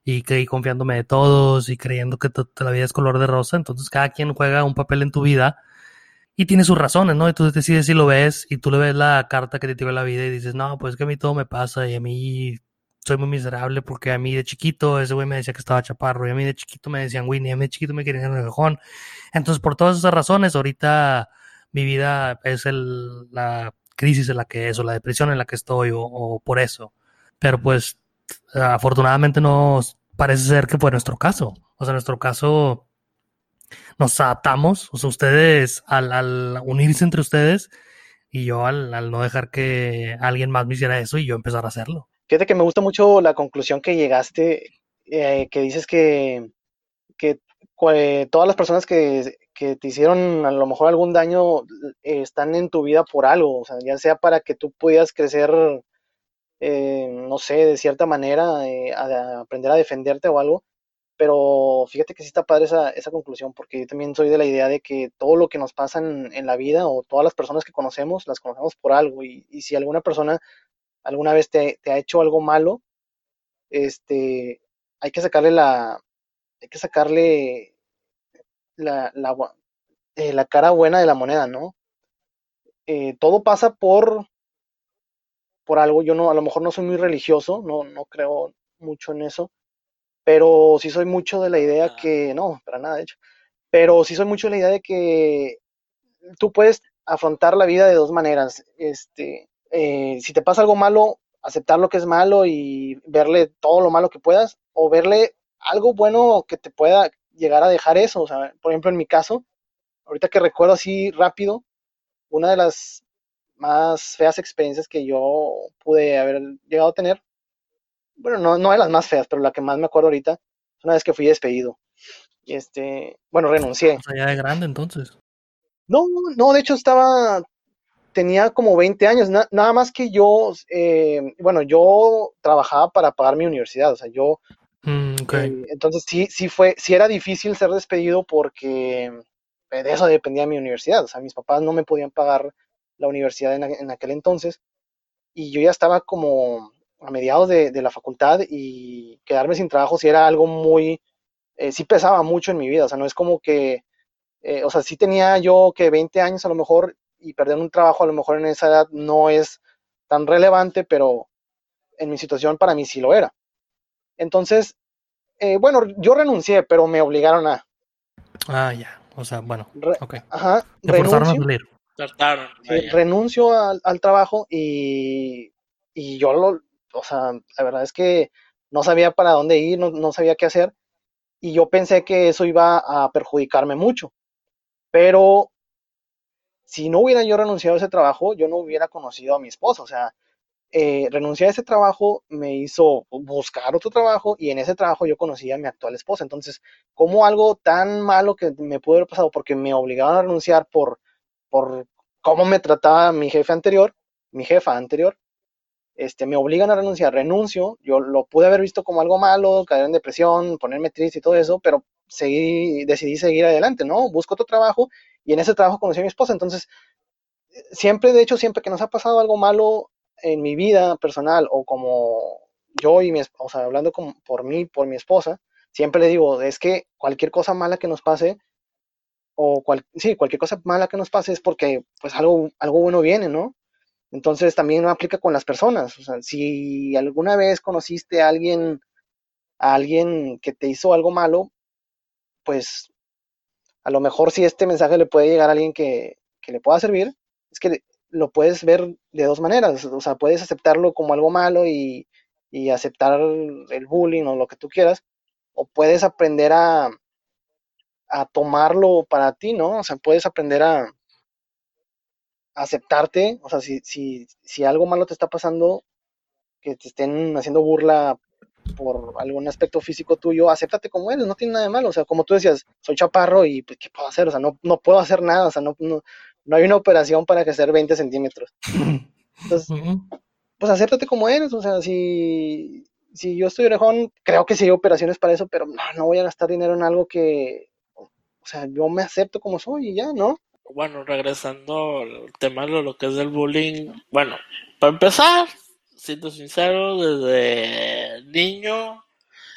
y creí confiándome de todos y creyendo que la vida es color de rosa. Entonces cada quien juega un papel en tu vida y tiene sus razones, ¿no? Y tú decides si lo ves y tú le ves la carta que te tiró la vida y dices, no, pues es que a mí todo me pasa y a mí soy muy miserable porque a mí de chiquito ese güey me decía que estaba chaparro y a mí de chiquito me decían Winnie, a mí de chiquito me querían el cajón. Entonces, por todas esas razones, ahorita mi vida es el, la crisis en la que es o la depresión en la que estoy o, o por eso. Pero pues, afortunadamente no parece ser que fue nuestro caso. O sea, nuestro caso nos adaptamos, o sea, ustedes al, unirse entre ustedes y yo al, no dejar que alguien más me hiciera eso y yo empezar a hacerlo. Fíjate que me gusta mucho la conclusión que llegaste, eh, que dices que, que todas las personas que, te hicieron a lo mejor algún daño eh, están en tu vida por algo, o sea, ya sea para que tú pudieras crecer, eh, no sé, de cierta manera, aprender a defenderte o algo, pero fíjate que sí está padre esa, esa conclusión, porque yo también soy de la idea de que todo lo que nos pasa en, la vida o todas las personas que conocemos, las conocemos por algo. Y, si alguna persona alguna vez te, ha hecho algo malo, este, hay que sacarle la, hay que sacarle la, la, eh, la cara buena de la moneda, ¿no? Eh, todo pasa por, por algo. Yo no, a lo mejor no soy muy religioso, no, no creo mucho en eso pero sí soy mucho de la idea que, no, para nada, de hecho, pero sí soy mucho de la idea de que tú puedes afrontar la vida de dos maneras. Este, eh, si te pasa algo malo, aceptar lo que es malo y verle todo lo malo que puedas, o verle algo bueno que te pueda llegar a dejar eso. O sea, por ejemplo, en mi caso, ahorita que recuerdo así rápido, una de las más feas experiencias que yo pude haber llegado a tener bueno, no, no de las más feas, pero la que más me acuerdo ahorita, una vez que fui despedido. Y este, bueno, renuncié. Ya de grande entonces. No, no, de hecho estaba, tenía como 20 años, nada más que yo, eh, bueno, yo trabajaba para pagar mi universidad, o sea, yo, mm, eh, entonces sí, sí fue, sí era difícil ser despedido porque de eso dependía mi universidad, o sea, mis papás no me podían pagar la universidad en, en aquel entonces, y yo ya estaba como a mediados de, la facultad y quedarme sin trabajo si era algo muy, eh, sí pesaba mucho en mi vida, o sea, no es como que, eh, o sea, sí tenía yo que 20 años a lo mejor y perder un trabajo a lo mejor en esa edad no es tan relevante, pero en mi situación para mí sí lo era. Entonces, eh, bueno, yo renuncié, pero me obligaron a... Ah, ya, o sea, bueno, ok. Ajá, renuncio, renuncio al, al trabajo y, y yo lo, o sea, la verdad es que no sabía para dónde ir, no, sabía qué hacer. y yo pensé que eso iba a perjudicarme mucho. Pero si no hubiera yo renunciado a ese trabajo, yo no hubiera conocido a mi esposa. O sea, eh, renunciar a ese trabajo me hizo buscar otro trabajo y en ese trabajo yo conocí a mi actual esposa. Entonces, como algo tan malo que me pudo haber pasado porque me obligaban a renunciar por, por cómo me trataba mi jefe anterior, mi jefa anterior, este, me obligan a renunciar, renuncio, yo lo pude haber visto como algo malo, caer en depresión, ponerme triste y todo eso, pero seguí, decidí seguir adelante, ¿no? Busco otro trabajo y en ese trabajo conocí a mi esposa, entonces, siempre, de hecho, siempre que nos ha pasado algo malo en mi vida personal o como yo y mi esposa, hablando por mí, por mi esposa, siempre le digo, es que cualquier cosa mala que nos pase, o cual, sí, cualquier cosa mala que nos pase es porque pues algo, algo bueno viene, ¿no? Entonces también aplica con las personas. O sea, si alguna vez conociste a alguien, a alguien que te hizo algo malo, pues a lo mejor si este mensaje le puede llegar a alguien que, que le pueda servir, es que lo puedes ver de dos maneras. O sea, puedes aceptarlo como algo malo y, y aceptar el bullying o lo que tú quieras, o puedes aprender a, a tomarlo para ti, ¿no? O sea, puedes aprender a, aceptarte, o sea, si, si, si algo malo te está pasando, que te estén haciendo burla por algún aspecto físico tuyo, acéptate como eres, no tiene nada de malo, o sea, como tú decías, soy chaparro y pues, ¿qué puedo hacer? O sea, no, no puedo hacer nada, o sea, no, no, no hay una operación para crecer 20 centímetros. Entonces, pues acéptate como eres, o sea, si, si yo estoy orejón, creo que sí hay operaciones para eso, pero no, no voy a gastar dinero en algo que, o sea, yo me acepto como soy y ya, ¿no? Bueno, regresando al tema de lo que es del bullying, bueno, para empezar, siendo sincero, desde niño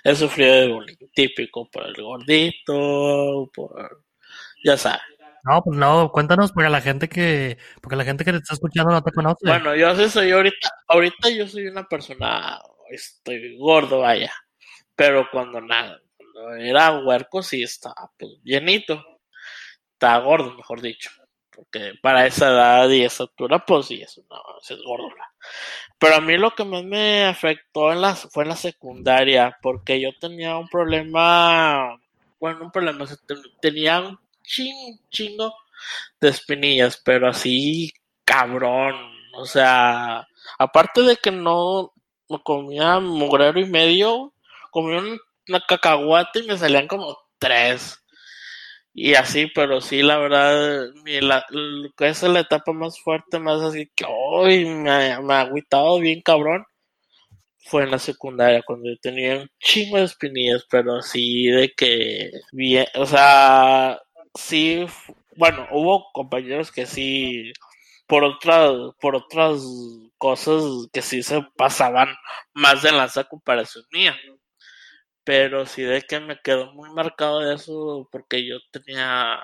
he sufrido de bullying, típico por el gordito, por, ya sabes. No, pues no, cuéntanos para la gente que, porque la gente que te está escuchando no te conoce. Bueno, yo sí soy ahorita, ahorita yo soy una persona, estoy gordo, vaya, pero cuando nada, cuando era huerco sí estaba pues, llenito está gordo, mejor dicho. Porque para esa edad y esa altura, pues sí, eso no, es gordo. Pero a mí lo que más me afectó en la, fue en la secundaria, porque yo tenía un problema, bueno, un problema, tenía un chingo de espinillas, pero así cabrón. O sea, aparte de que no, no comía mugrero y medio, comía una cacahuate y me salían como tres y así, pero sí, la verdad, mi, la, esa es la etapa más fuerte, más así que hoy me, me ha agüitado bien cabrón. Fue en la secundaria, cuando yo tenía un chingo de espinillas, pero así de que bien, o sea, sí, bueno, hubo compañeros que sí, por otras, por otras cosas que sí se pasaban más de la comparación mía pero sí de que me quedó muy marcado de eso porque yo tenía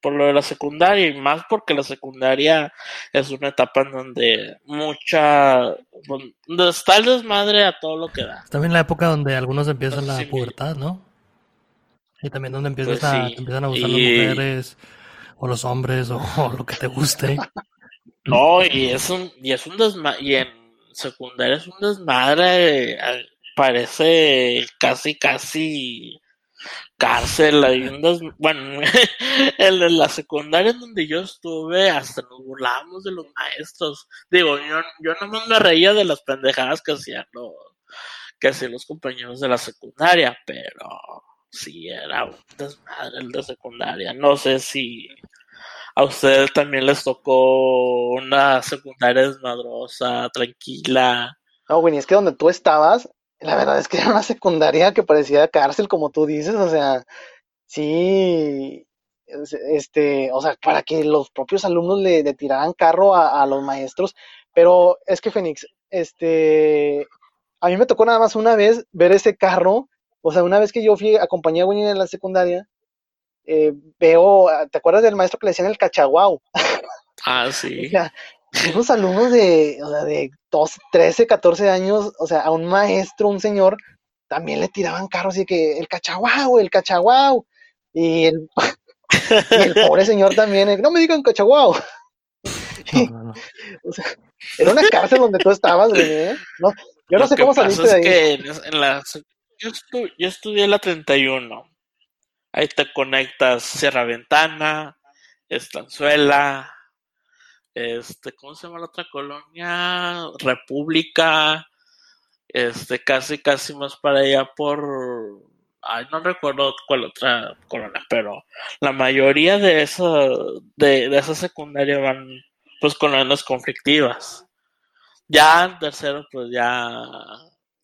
por lo de la secundaria y más porque la secundaria es una etapa en donde mucha donde está el desmadre a todo lo que da. También la época donde algunos empiezan la pubertad, ¿no? Y también donde empiezas pues a, empiezan a gustar las mujeres o los hombres o, lo que te guste. No, y es un y es un desmadre y en secundaria es un desmadre parece casi, casi cárcel. Hay bueno, en la secundaria en donde yo estuve, hasta nos burlábamos de los maestros. Digo, yo, yo nomás me reía de las pendejadas que hacían los, que hacían los compañeros de la secundaria, pero sí era un desmadre el de secundaria. No sé si a ustedes también les tocó una secundaria desmadrosa, tranquila. No, güey, es que donde tú estabas, la verdad es que era una secundaria que parecía cárcel, como tú dices, o sea, sí, este, o sea, para que los propios alumnos le, tiraran carro a, los maestros, pero es que Fénix, este, a mí me tocó nada más una vez ver ese carro, o sea, una vez que yo fui, acompañé a Winnie en la secundaria, eh, veo, ¿te acuerdas del maestro que le decían el cachaguau? Ah, sí. Unos alumnos de, o sea, de 13, 14 años, o sea, a un maestro, un señor, también le tiraban carros y que el cachaguau, el cachaguau. Y el, el pobre señor también, no me digan cachaguau. o sea, era una cárcel donde tú estabas, ¿eh? No, yo no sé cómo saliste de ahí. yo, estudié la 31 Ahí te conectas Sierra Ventana, Estanzuela, este, ¿cómo se llama la otra colonia? República, este, casi, casi más para allá por, ay, no recuerdo cuál otra colonia, pero la mayoría de esa, de, de esa secundaria van, pues, colonias conflictivas. Ya en tercero, pues, ya,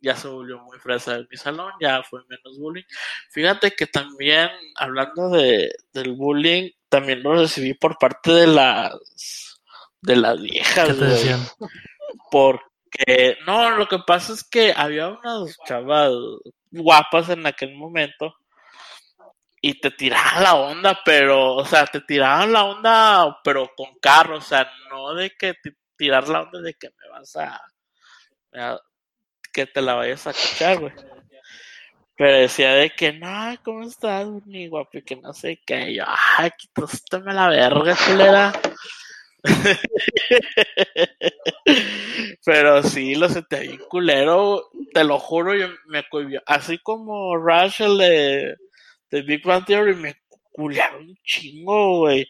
ya se volvió muy fresa en mi salón, ya fue menos bullying. Fíjate que también, hablando de, del bullying, también lo recibí por parte de las, de las viejas, ¿Qué te güey. Porque, no, lo que pasa es que había unas chavas guapas en aquel momento y te tiraban la onda, pero, o sea, te tiraban la onda, pero con carro, o sea, no de que te tirar la onda de que me vas a, a- que te la vayas a cachar, güey. Pero decía de que, no, ¿cómo estás, mi guapo? Y que no sé qué. Y yo, ay, quítate la verga, culera. Pero sí, lo sentí bien culero, te lo juro, yo me cohibió. Así como Rush, el de, de Big Bang Theory, me culearon un chingo, güey.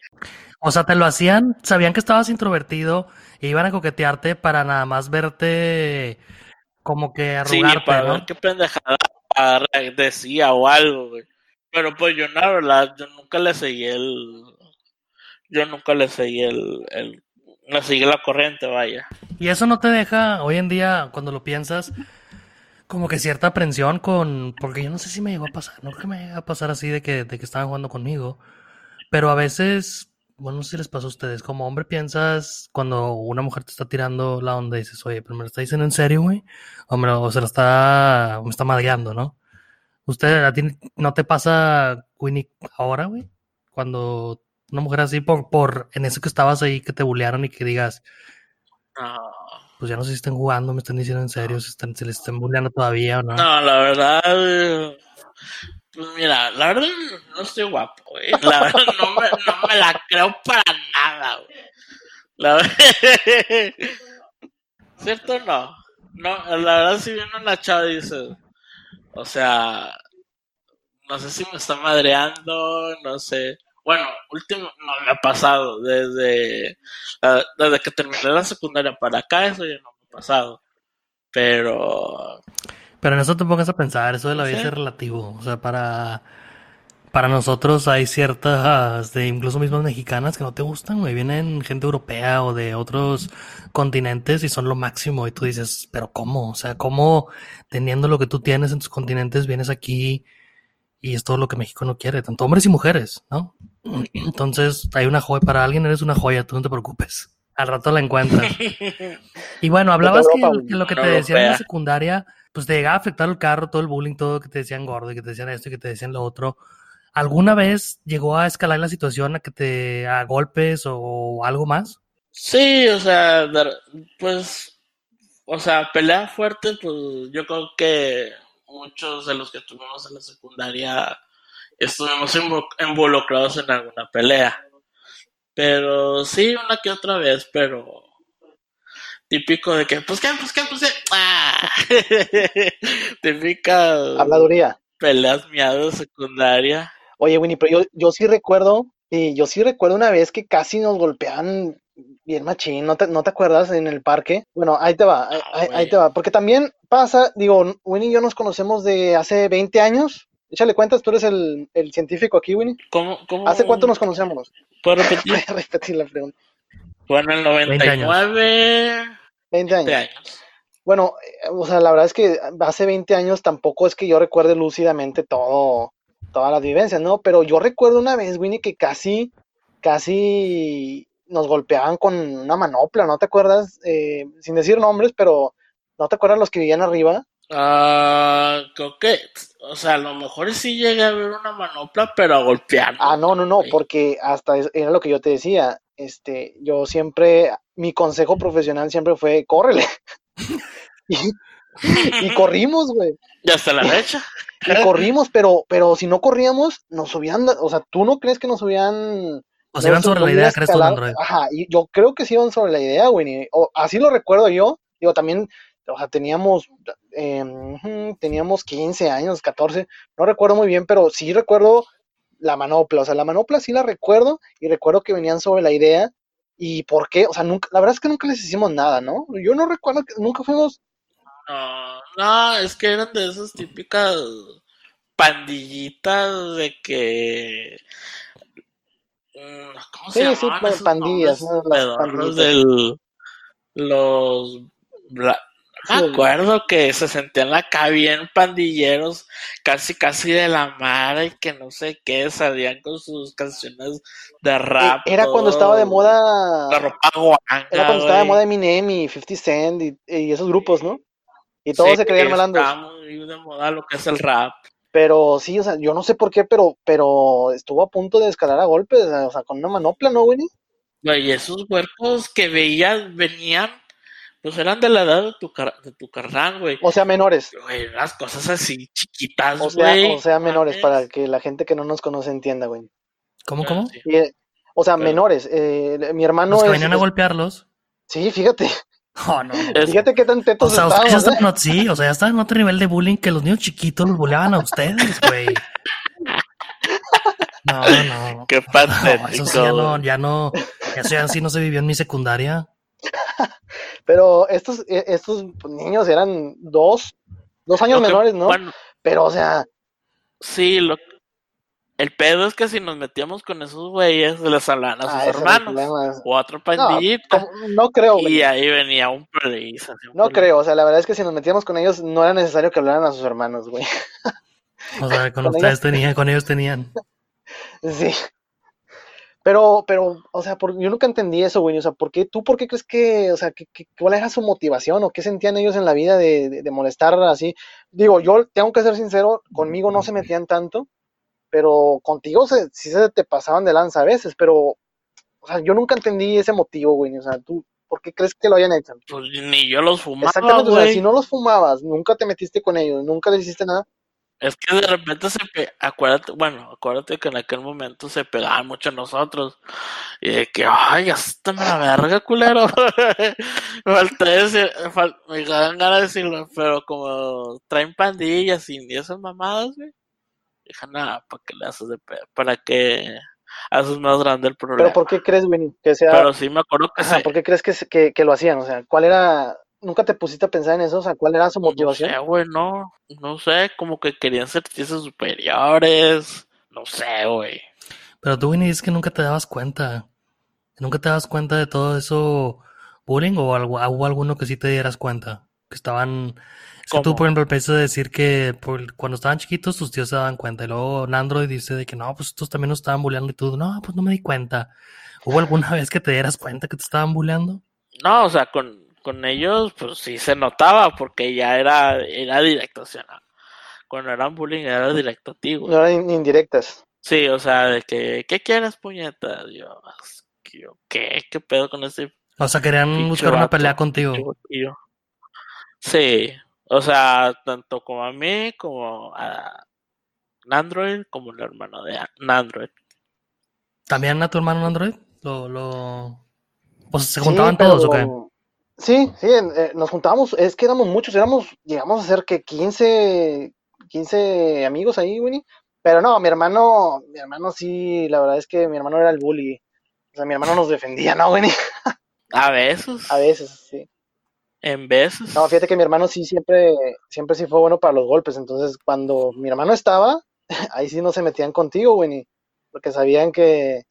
O sea, te lo hacían, sabían que estabas introvertido e iban a coquetearte para nada más verte como que Sí, arrugarte, para ¿no? ver qué pendejada decía o algo, güey. Pero pues yo, la verdad, yo nunca le seguí el. Yo nunca le seguí el. el le seguí la corriente, vaya. Y eso no te deja, hoy en día, cuando lo piensas, como que cierta aprensión con, porque yo no sé si me llegó a pasar, no creo que me llegó a pasar así de que, de que estaban jugando conmigo, pero a veces, bueno, no sé si les pasa a ustedes, como hombre piensas cuando una mujer te está tirando la onda y dices, oye, pero me lo está diciendo en serio, güey, o, me lo- o se la está, me está madreando, ¿no? ¿Usted, no te pasa, Winnie, ahora, güey? Cuando una mujer así, por, por, en eso que estabas ahí, que te bullearon y que digas, No, pues ya no sé si están jugando, me están diciendo en serio, si están, se les están bulleando todavía o no. no, la verdad. Pues mira, la verdad no estoy guapo, güey. La verdad no me, no me la creo para nada, güey. La verdad. ¿Cierto o no? No, la verdad si viene una chava y dice, o sea, no sé si me está madreando, no sé. Bueno, último, no me ha pasado. Desde, ah, desde que terminé la secundaria para acá, eso ya no me ha pasado. Pero, Pero en eso te pongas a pensar, eso de la Sí. belleza es relativo. O sea, para, para nosotros hay ciertas, de incluso mismas mexicanas que no te gustan, güey. Vienen gente europea o de otros continentes y son lo máximo. Y tú dices, pero ¿cómo? O sea, ¿cómo teniendo lo que tú tienes en tus continentes vienes aquí y es todo lo que México no quiere? Tanto hombres y mujeres, ¿no? Entonces, hay una joya, para alguien eres una joya, tú no te preocupes. Al rato la encuentras. Y bueno, hablabas que, Europa, que lo que te decían en la secundaria, pues te llegaba a afectar el carro, todo el bullying, todo que te decían gordo, y que te decían esto y que te decían lo otro. ¿Alguna vez llegó a escalar la situación a que te a golpes o algo más? Sí, o sea, pues, o sea, pelea fuerte, pues yo creo que muchos de los que tuvimos en la secundaria estuvimos invo- involucrados en alguna pelea. Pero sí, una que otra vez, pero típico de que, pues qué, pues qué, pues qué. ¡Ah! Típica Habladuría. peleas miadas de secundaria. Oye, Winnie, pero yo, yo sí recuerdo, y yo sí recuerdo una vez que casi nos golpeaban bien machín, ¿no te, no te acuerdas? En el parque. Bueno, ahí te va, ahí, Ah, ahí- te va, porque también pasa, digo, Winnie y yo nos conocemos de hace 20 años. Échale cuentas, tú eres el, el científico aquí, Winnie. ¿Cómo, cómo? ¿Hace cuánto nos conocemos? ¿Puedo repetir? Voy a repetir la pregunta. Bueno, en el 20 años. 99 20 años. 20 años. Bueno, eh, o sea, la verdad es que hace 20 años tampoco es que yo recuerde lúcidamente todo, todas las vivencias, ¿no? Pero yo recuerdo una vez, Winnie, que casi, casi nos golpeaban con una manopla, ¿no te acuerdas? Eh, sin decir nombres, pero ¿no te acuerdas los que vivían arriba? Ah, creo que, o sea, a lo mejor sí llegué a ver una manopla, pero a golpear. Ah, no, no, no, porque hasta es- era lo que yo te decía. Este, yo siempre, mi consejo profesional siempre fue, córrele. y, y corrimos, güey. Y hasta la fecha. Y corrimos, pero, pero si no corríamos, nos subían, o sea, ¿tú no crees que nos subían? O sea, iban nos sobre la idea, crees tú? Android. Ajá, y yo creo que sí iban sobre la idea, güey. O, así lo recuerdo yo. Digo, también, o sea, teníamos, eh, teníamos 15 años, 14, no recuerdo muy bien, pero sí recuerdo la manopla. O sea, la manopla sí la recuerdo y recuerdo que venían sobre la idea y por qué. O sea, nunca, la verdad es que nunca les hicimos nada, ¿no? Yo no recuerdo que nunca fuimos. No, no, es que eran de esas típicas pandillitas de que. Mm, ¿Cómo se Sí, sí, esos pandillas, ¿no? Las del. Los. bla- Me acuerdo que se sentían acá bien pandilleros, casi casi de la mar y que no sé qué, salían con sus canciones de rap. E, Era cuando estaba de moda. La ropa guanga, Era cuando estaba de moda Eminem y 50 Cent y, y esos grupos, ¿no? Y todos Sí, se creían malandros. Está muy de moda lo que es el rap. Pero sí, o sea, yo no sé por qué, pero, pero estuvo a punto de escalar a golpes, o sea, con una manopla, ¿no, Winnie? Güey, esos huercos que veías venían, pues eran de la edad de tu, car- de tu carnal, güey. O sea, menores. Güey, unas cosas así chiquitas, O sea, güey. o sea, menores, para que la gente que no nos conoce entienda, güey. ¿Cómo, cómo? Y, eh, o sea, Pero- menores. eh, mi hermano Los que es- venían a golpearlos. Sí, fíjate. Oh, no. Fíjate qué tan O tetos sea, ustedes ya ¿eh? estaban, sí, o sea, ya estaban en otro nivel de bullying que los niños chiquitos los bulleaban a ustedes, güey. No, no. Qué No, patético. eso sí ya no, ya no, eso ya sí no se vivió en mi secundaria. Pero estos, eh, estos niños eran dos, dos años que- menores, ¿no? Bueno, Pero, o sea, sí, lo el pedo es que si nos metíamos con esos güeyes, les hablaban a sus ah, el hermanos o a otra No, pandillita. no creo, güey. y ahí venía un un No creo, o sea, la verdad es que si nos metíamos con ellos no era necesario que hablaran a sus hermanos, güey. O sea, con Con ustedes tenían, con ellos tenían. Sí. Pero, pero, o sea, por- yo nunca entendí eso, güey. O sea, ¿por qué, tú por qué crees que, o sea, que, que- cuál era su motivación o qué sentían ellos en la vida de, de- de molestar así? Digo, yo tengo que ser sincero, conmigo no se metían tanto, pero contigo se, sí se te pasaban de lanza a veces, pero, o sea, yo nunca entendí ese motivo, güey. O sea, tú, ¿por qué crees que lo hayan hecho? Pues ni yo los fumaba, Exactamente, o sea, si no los fumabas, nunca te metiste con ellos, nunca les hiciste nada. Es que de repente se pe... acuérdate, bueno, acuérdate que en aquel momento se pegaban mucho a nosotros. Y de que, ay, gástame la verga, culero. Falté decir, fal... me dan ganas de decirlo, pero como traen pandillas y esas mamadas, güey. Dije, nada, ¿para qué le haces de pedo? ¿Para qué haces más grande el problema? Pero ¿por qué crees, güey, que sea... Pero sí me acuerdo que Ajá, se... ¿por qué crees que, se- que, que lo hacían? O sea, ¿cuál era? ¿Nunca te pusiste a pensar en eso? O sea, ¿cuál era su motivación? No sé, güey, no. No sé, como que querían sentirse superiores. No sé, güey. Pero tú, Winnie, dices que nunca te dabas cuenta. ¿Nunca te das cuenta de todo eso bullying o algo, hubo alguno que sí te dieras cuenta? Que estaban... Es que tú, por ejemplo, empiezas a decir que por- cuando estaban chiquitos tus tíos se daban cuenta. Y luego Nandroid dice de que no, pues estos también nos estaban bulleando y tú, no, pues no me di cuenta. ¿Hubo alguna vez que te dieras cuenta que te estaban bulleando? No, o sea, con, con ellos, pues sí se notaba, porque ya era, era directo, o sea, cuando eran bullying era directo a ti, güey. No eran in- indirectas. Sí, o sea, de que, ¿qué quieres, puñeta? Yo, "Es que yo, ¿qué? ¿Qué pedo con ese O sea, querían buscar una pelea contigo. Sí, o sea, tanto como a mí, como a Nandroid, como el hermano de Nandroid. ¿También a tu hermano Android? Lo, lo... Pues se Sí, juntaban pero- todos, ¿o qué? Sí, sí, eh, nos juntábamos, es que éramos muchos, éramos, llegamos a ser que 15, 15 amigos ahí, Winnie. Pero no, mi hermano, mi hermano sí, la verdad es que mi hermano era el bully. O sea, mi hermano nos defendía, ¿no, Winnie? A veces, A veces, sí. En veces. No, fíjate que mi hermano sí siempre, siempre sí fue bueno para los golpes. Entonces, cuando mi hermano estaba, ahí sí no se metían contigo, Winnie. Porque sabían que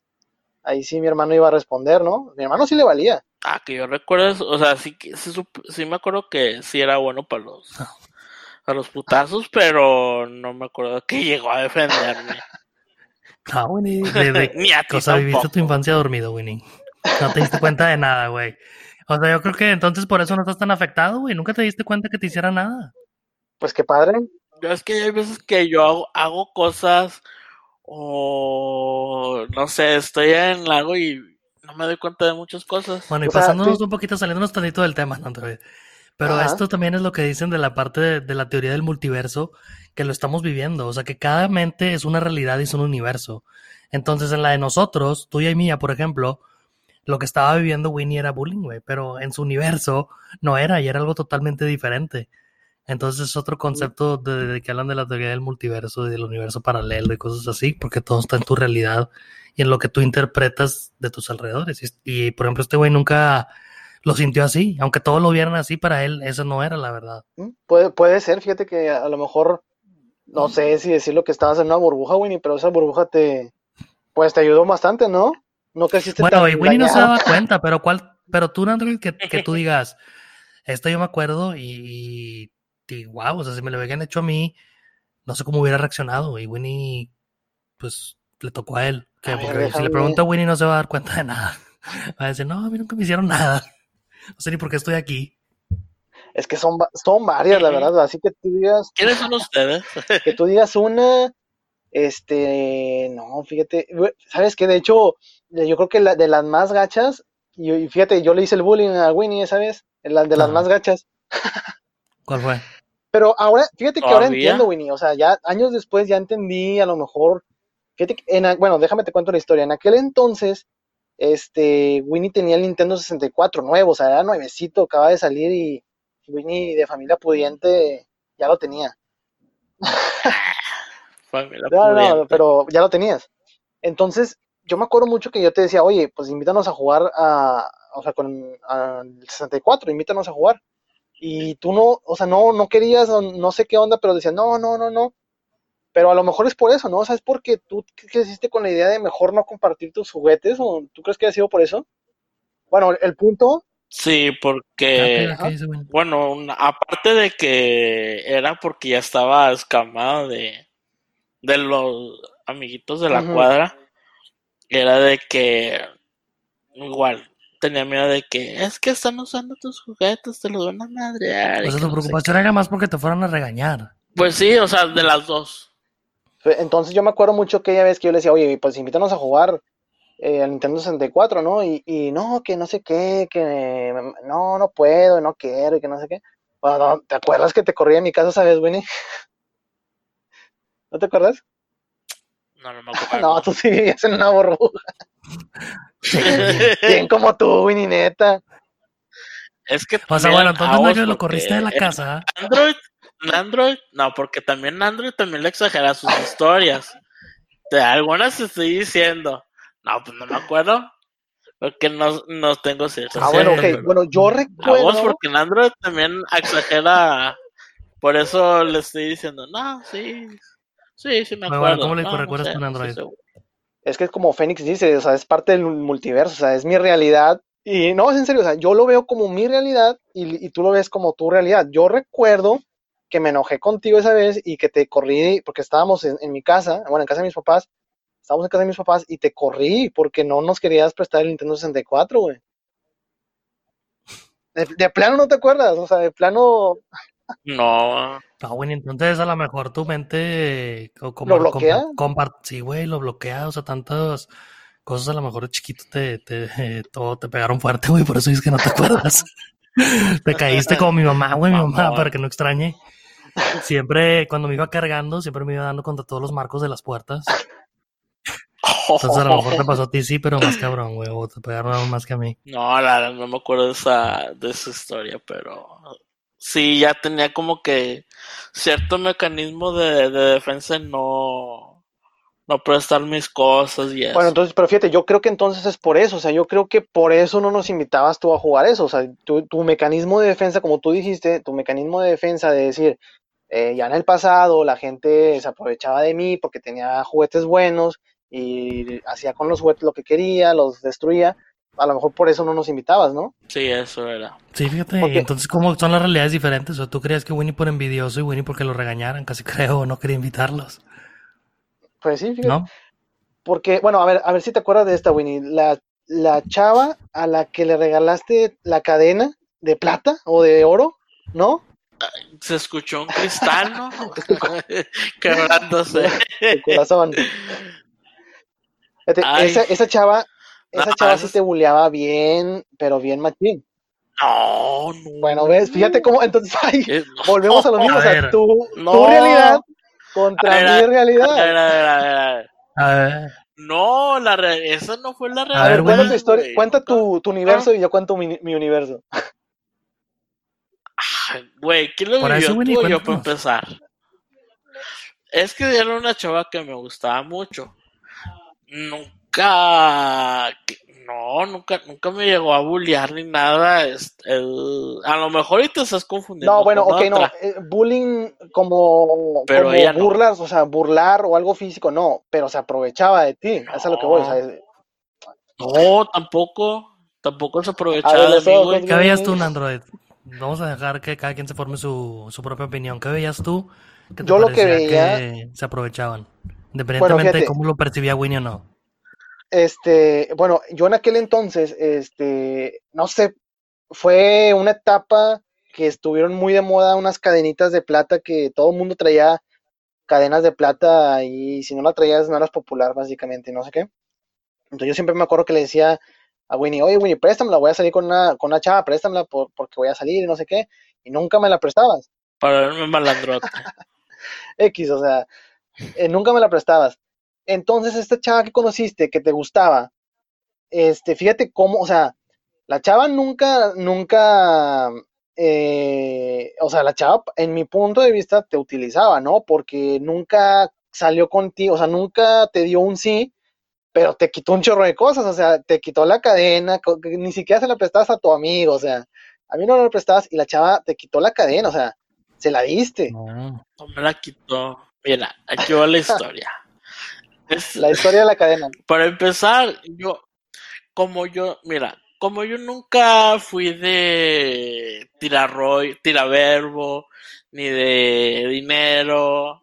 ahí sí mi hermano iba a responder, ¿no? Mi hermano sí le valía. Ah, que yo recuerdo, eso, o sea, sí, que- sí, sí me acuerdo que sí era bueno para los, a los putazos, pero no me acuerdo que llegó a defenderme. No, Winnie, de, de- Ni a ti o sea, viviste tu infancia dormido, Winnie. No te diste cuenta de nada, güey. O sea, yo creo que entonces por eso no estás tan afectado, güey. Nunca te diste cuenta que te hiciera nada. Pues qué padre. Yo es que hay veces que yo hago, hago cosas o no sé, estoy en el lago y no me doy cuenta de muchas cosas. Bueno, y O sea, pasándonos un poquito, saliéndonos tantito del tema, ¿no? Android? Pero Ajá. esto también es lo que dicen de la parte de, de la teoría del multiverso, que lo estamos viviendo. O sea, que cada mente es una realidad y es un universo. Entonces, en la de nosotros, tuya y mía, por ejemplo, lo que estaba viviendo Winnie era bullying, güey. Pero en su universo no era y era algo totalmente diferente. Entonces es otro concepto de, de que hablan de la teoría del multiverso y del universo paralelo y cosas así, porque todo está en tu realidad y en lo que tú interpretas de tus alrededores. Y, y, por ejemplo, este güey nunca lo sintió así, aunque todos lo vieran así, para él eso no era la verdad. Mm, Puede, puede ser, fíjate que a lo mejor, no sé si decirlo que estabas en una burbuja, Winnie, pero esa burbuja te, pues te ayudó bastante, ¿no? No creciste Bueno, tan y Winnie no se daba cuenta, pero cuál, pero tú, Android, que, que tú digas, esto yo me acuerdo y, y wow, o sea, si me lo hubieran hecho a mí, no sé cómo hubiera reaccionado. Y Winnie, pues, le tocó a él. Que, A ver, porque si le pregunto a Winnie no se va a dar cuenta de nada. Va a decir, no, a mí nunca me hicieron nada. No sé ni por qué estoy aquí. Es que son, son varias, la verdad, así que tú digas, ¿Quiénes son ustedes? que tú digas una, este, no, fíjate, ¿sabes qué? De hecho, yo creo que la, de las más gachas, y, y fíjate, yo le hice el bullying a Winnie esa vez, la de las más gachas, ¿Cuál fue? pero ahora, fíjate que ahora entiendo, Winnie, o sea, ya años después ya entendí, a lo mejor, fíjate, que en, bueno, déjame te cuento la historia, en aquel entonces, este, Winnie tenía el Nintendo 64 nuevo, o sea, era nuevecito, acaba de salir y Winnie de familia pudiente ya lo tenía. Familia No, no, no, pudiente. pero ya lo tenías. Entonces, yo me acuerdo mucho que yo te decía, oye, pues invítanos a jugar a, o sea, con al 64, invítanos a jugar. Y tú no, o sea, no, no querías, no sé qué onda, pero decías, no, no, no, no. Pero a lo mejor es por eso, ¿no? O sea, es porque tú creciste con la idea de mejor no compartir tus juguetes, o tú crees que ha sido por eso. Bueno, el punto, Sí, Ah, ¿qué- porque, Winnie? bueno, una- aparte de que era porque ya estaba escamado de, de los amiguitos de la cuadra, era de que igual tenía miedo de que es que están usando tus juguetes, te los van a madrear. O sea, que tu no sé preocupación era más porque te fueran a regañar. Pues sí, o sea, de las dos. entonces yo me acuerdo mucho aquella vez que yo le decía, oye, pues invítanos a jugar eh, al Nintendo 64, ¿no? Y, y no, que no sé qué, que no, no puedo, no quiero, y que no sé qué. Bueno, ¿te acuerdas que te corrí a mi casa esa vez, Winnie? ¿No te acuerdas? No, no me acuerdo. No, tú sí vivías en una burbuja. Bien como tú, Winnie, neta. Es que O sea, bueno, entonces que lo porque corriste de la casa. Android, en Android, no, porque también Android también le exagera sus historias. De algunas estoy diciendo. No, pues no me acuerdo. Porque no, no tengo cierta Ah, bueno, ok. Bueno, yo recuerdo. porque en Android también exagera. Por eso le estoy diciendo, no, sí. Sí, sí me Bueno, acuerdo. ¿cómo le no, no recuerdas sé, no Android? Es que es como Fénix dice, o sea, es parte del multiverso, o sea, es mi realidad. Y no, es en serio, o sea, yo lo veo como mi realidad y, y tú lo ves como tu realidad. Yo recuerdo que me enojé contigo esa vez y que te corrí porque estábamos en, en mi casa, bueno, en casa de mis papás, estábamos en casa de mis papás y te corrí porque no nos querías prestar el Nintendo 64, güey. De, de plano no te acuerdas, o sea, de plano No, No, güey, entonces a lo mejor tu mente co- como ¿Lo bloquea? sí, güey, lo bloquea, o sea, tantas cosas a lo mejor de chiquito te, te, todo te pegaron fuerte, güey, por eso es que no te acuerdas. te caíste como mi mamá, güey, mi mamá, para que no extrañe. Siempre, cuando me iba cargando, siempre me iba dando contra todos los marcos de las puertas. Entonces a lo mejor te pasó a ti, sí, pero más cabrón, güey, o te pegaron aún más que a mí. No, la no me acuerdo de esa, de esa historia, pero sí, ya tenía como que cierto mecanismo de, de defensa en no, no prestar mis cosas y eso. Bueno, entonces, pero fíjate, yo creo que entonces es por eso, o sea, yo creo que por eso no nos invitabas tú a jugar eso, o sea, tu, tu mecanismo de defensa, como tú dijiste, tu mecanismo de defensa de decir, eh, ya en el pasado la gente se aprovechaba de mí porque tenía juguetes buenos y hacía con los juguetes lo que quería, los destruía, a lo mejor por eso no nos invitabas, ¿no? Sí, eso era. Sí, fíjate, Porque- entonces como son las realidades diferentes, o tú creías que Winnie por envidioso y Winnie porque lo regañaran, casi creo, no quería invitarlos, Pues sí, fíjate. ¿no? Porque, bueno, a ver, a ver si te acuerdas de esta, Winnie, la, la chava a la que le regalaste la cadena de plata o de oro, ¿no? Se escuchó un cristal, ¿no? Quebrándose. El corazón. Esa, esa chava, esa No, chava sí te bulleaba bien, pero bien machín. No, no. Bueno, ves, fíjate cómo, entonces, ay, Eh, volvemos a lo mismo, A o sea, ver. tu, No. tu realidad contra A ver, a- mi A ver, realidad. a ver, a ver, a ver. A ver, No, la re- esa no fue la realidad. A ver, cuenta tu historia, güey. cuenta tu, tu universo y yo cuento mi, mi universo. Güey, ¿quién lo Por vivió? eso, Winnie, Tú o yo para empezar. Es que era una chava que me gustaba mucho. Nunca. No, nunca, nunca me llegó a bullear ni nada. este, el- a lo mejor ahorita estás confundiendo. No, bueno, con ok, no. eh, bullying como, Pero como ella no. burlas, o sea, burlar o algo físico, no, pero se aprovechaba de ti. Eso es a lo que voy. O sea, es- No, tampoco. Tampoco se aprovechaba ver, de mí. ¿Qué veías tú, Nandroid? Vamos a dejar que cada quien se forme su, su propia opinión. ¿Qué veías tú? que te Yo lo que veía- que se aprovechaban. Independientemente de cómo lo percibía Winnie o no. Este, bueno, yo en aquel entonces, este, no sé, fue una etapa que estuvieron muy de moda unas cadenitas de plata que todo el mundo traía cadenas de plata y si no la traías no eras popular básicamente, no sé qué. Entonces yo siempre me acuerdo que le decía a Winnie, oye Winnie, préstamela, voy a salir con una, con una chava, préstamela por- porque voy a salir y no sé qué, y nunca me la prestabas. Para verme malandrote. X, o sea, eh, nunca me la prestabas. Entonces, esta chava que conociste, que te gustaba, este, fíjate cómo, o sea, la chava nunca, nunca, eh, o sea, la chava, en mi punto de vista, te utilizaba, ¿no? Porque nunca salió contigo, o sea, nunca te dio un sí, pero te quitó un chorro de cosas, o sea, te quitó la cadena, ni siquiera se la prestabas a tu amigo, o sea, a mí no me la prestabas y la chava te quitó la cadena, o sea, se la diste. No. No me la quitó. Mira, aquí va la historia. Es- La historia de la cadena. Para empezar, yo, como yo, mira, como yo nunca fui de tirar rollo, tirar verbo, ni de dinero,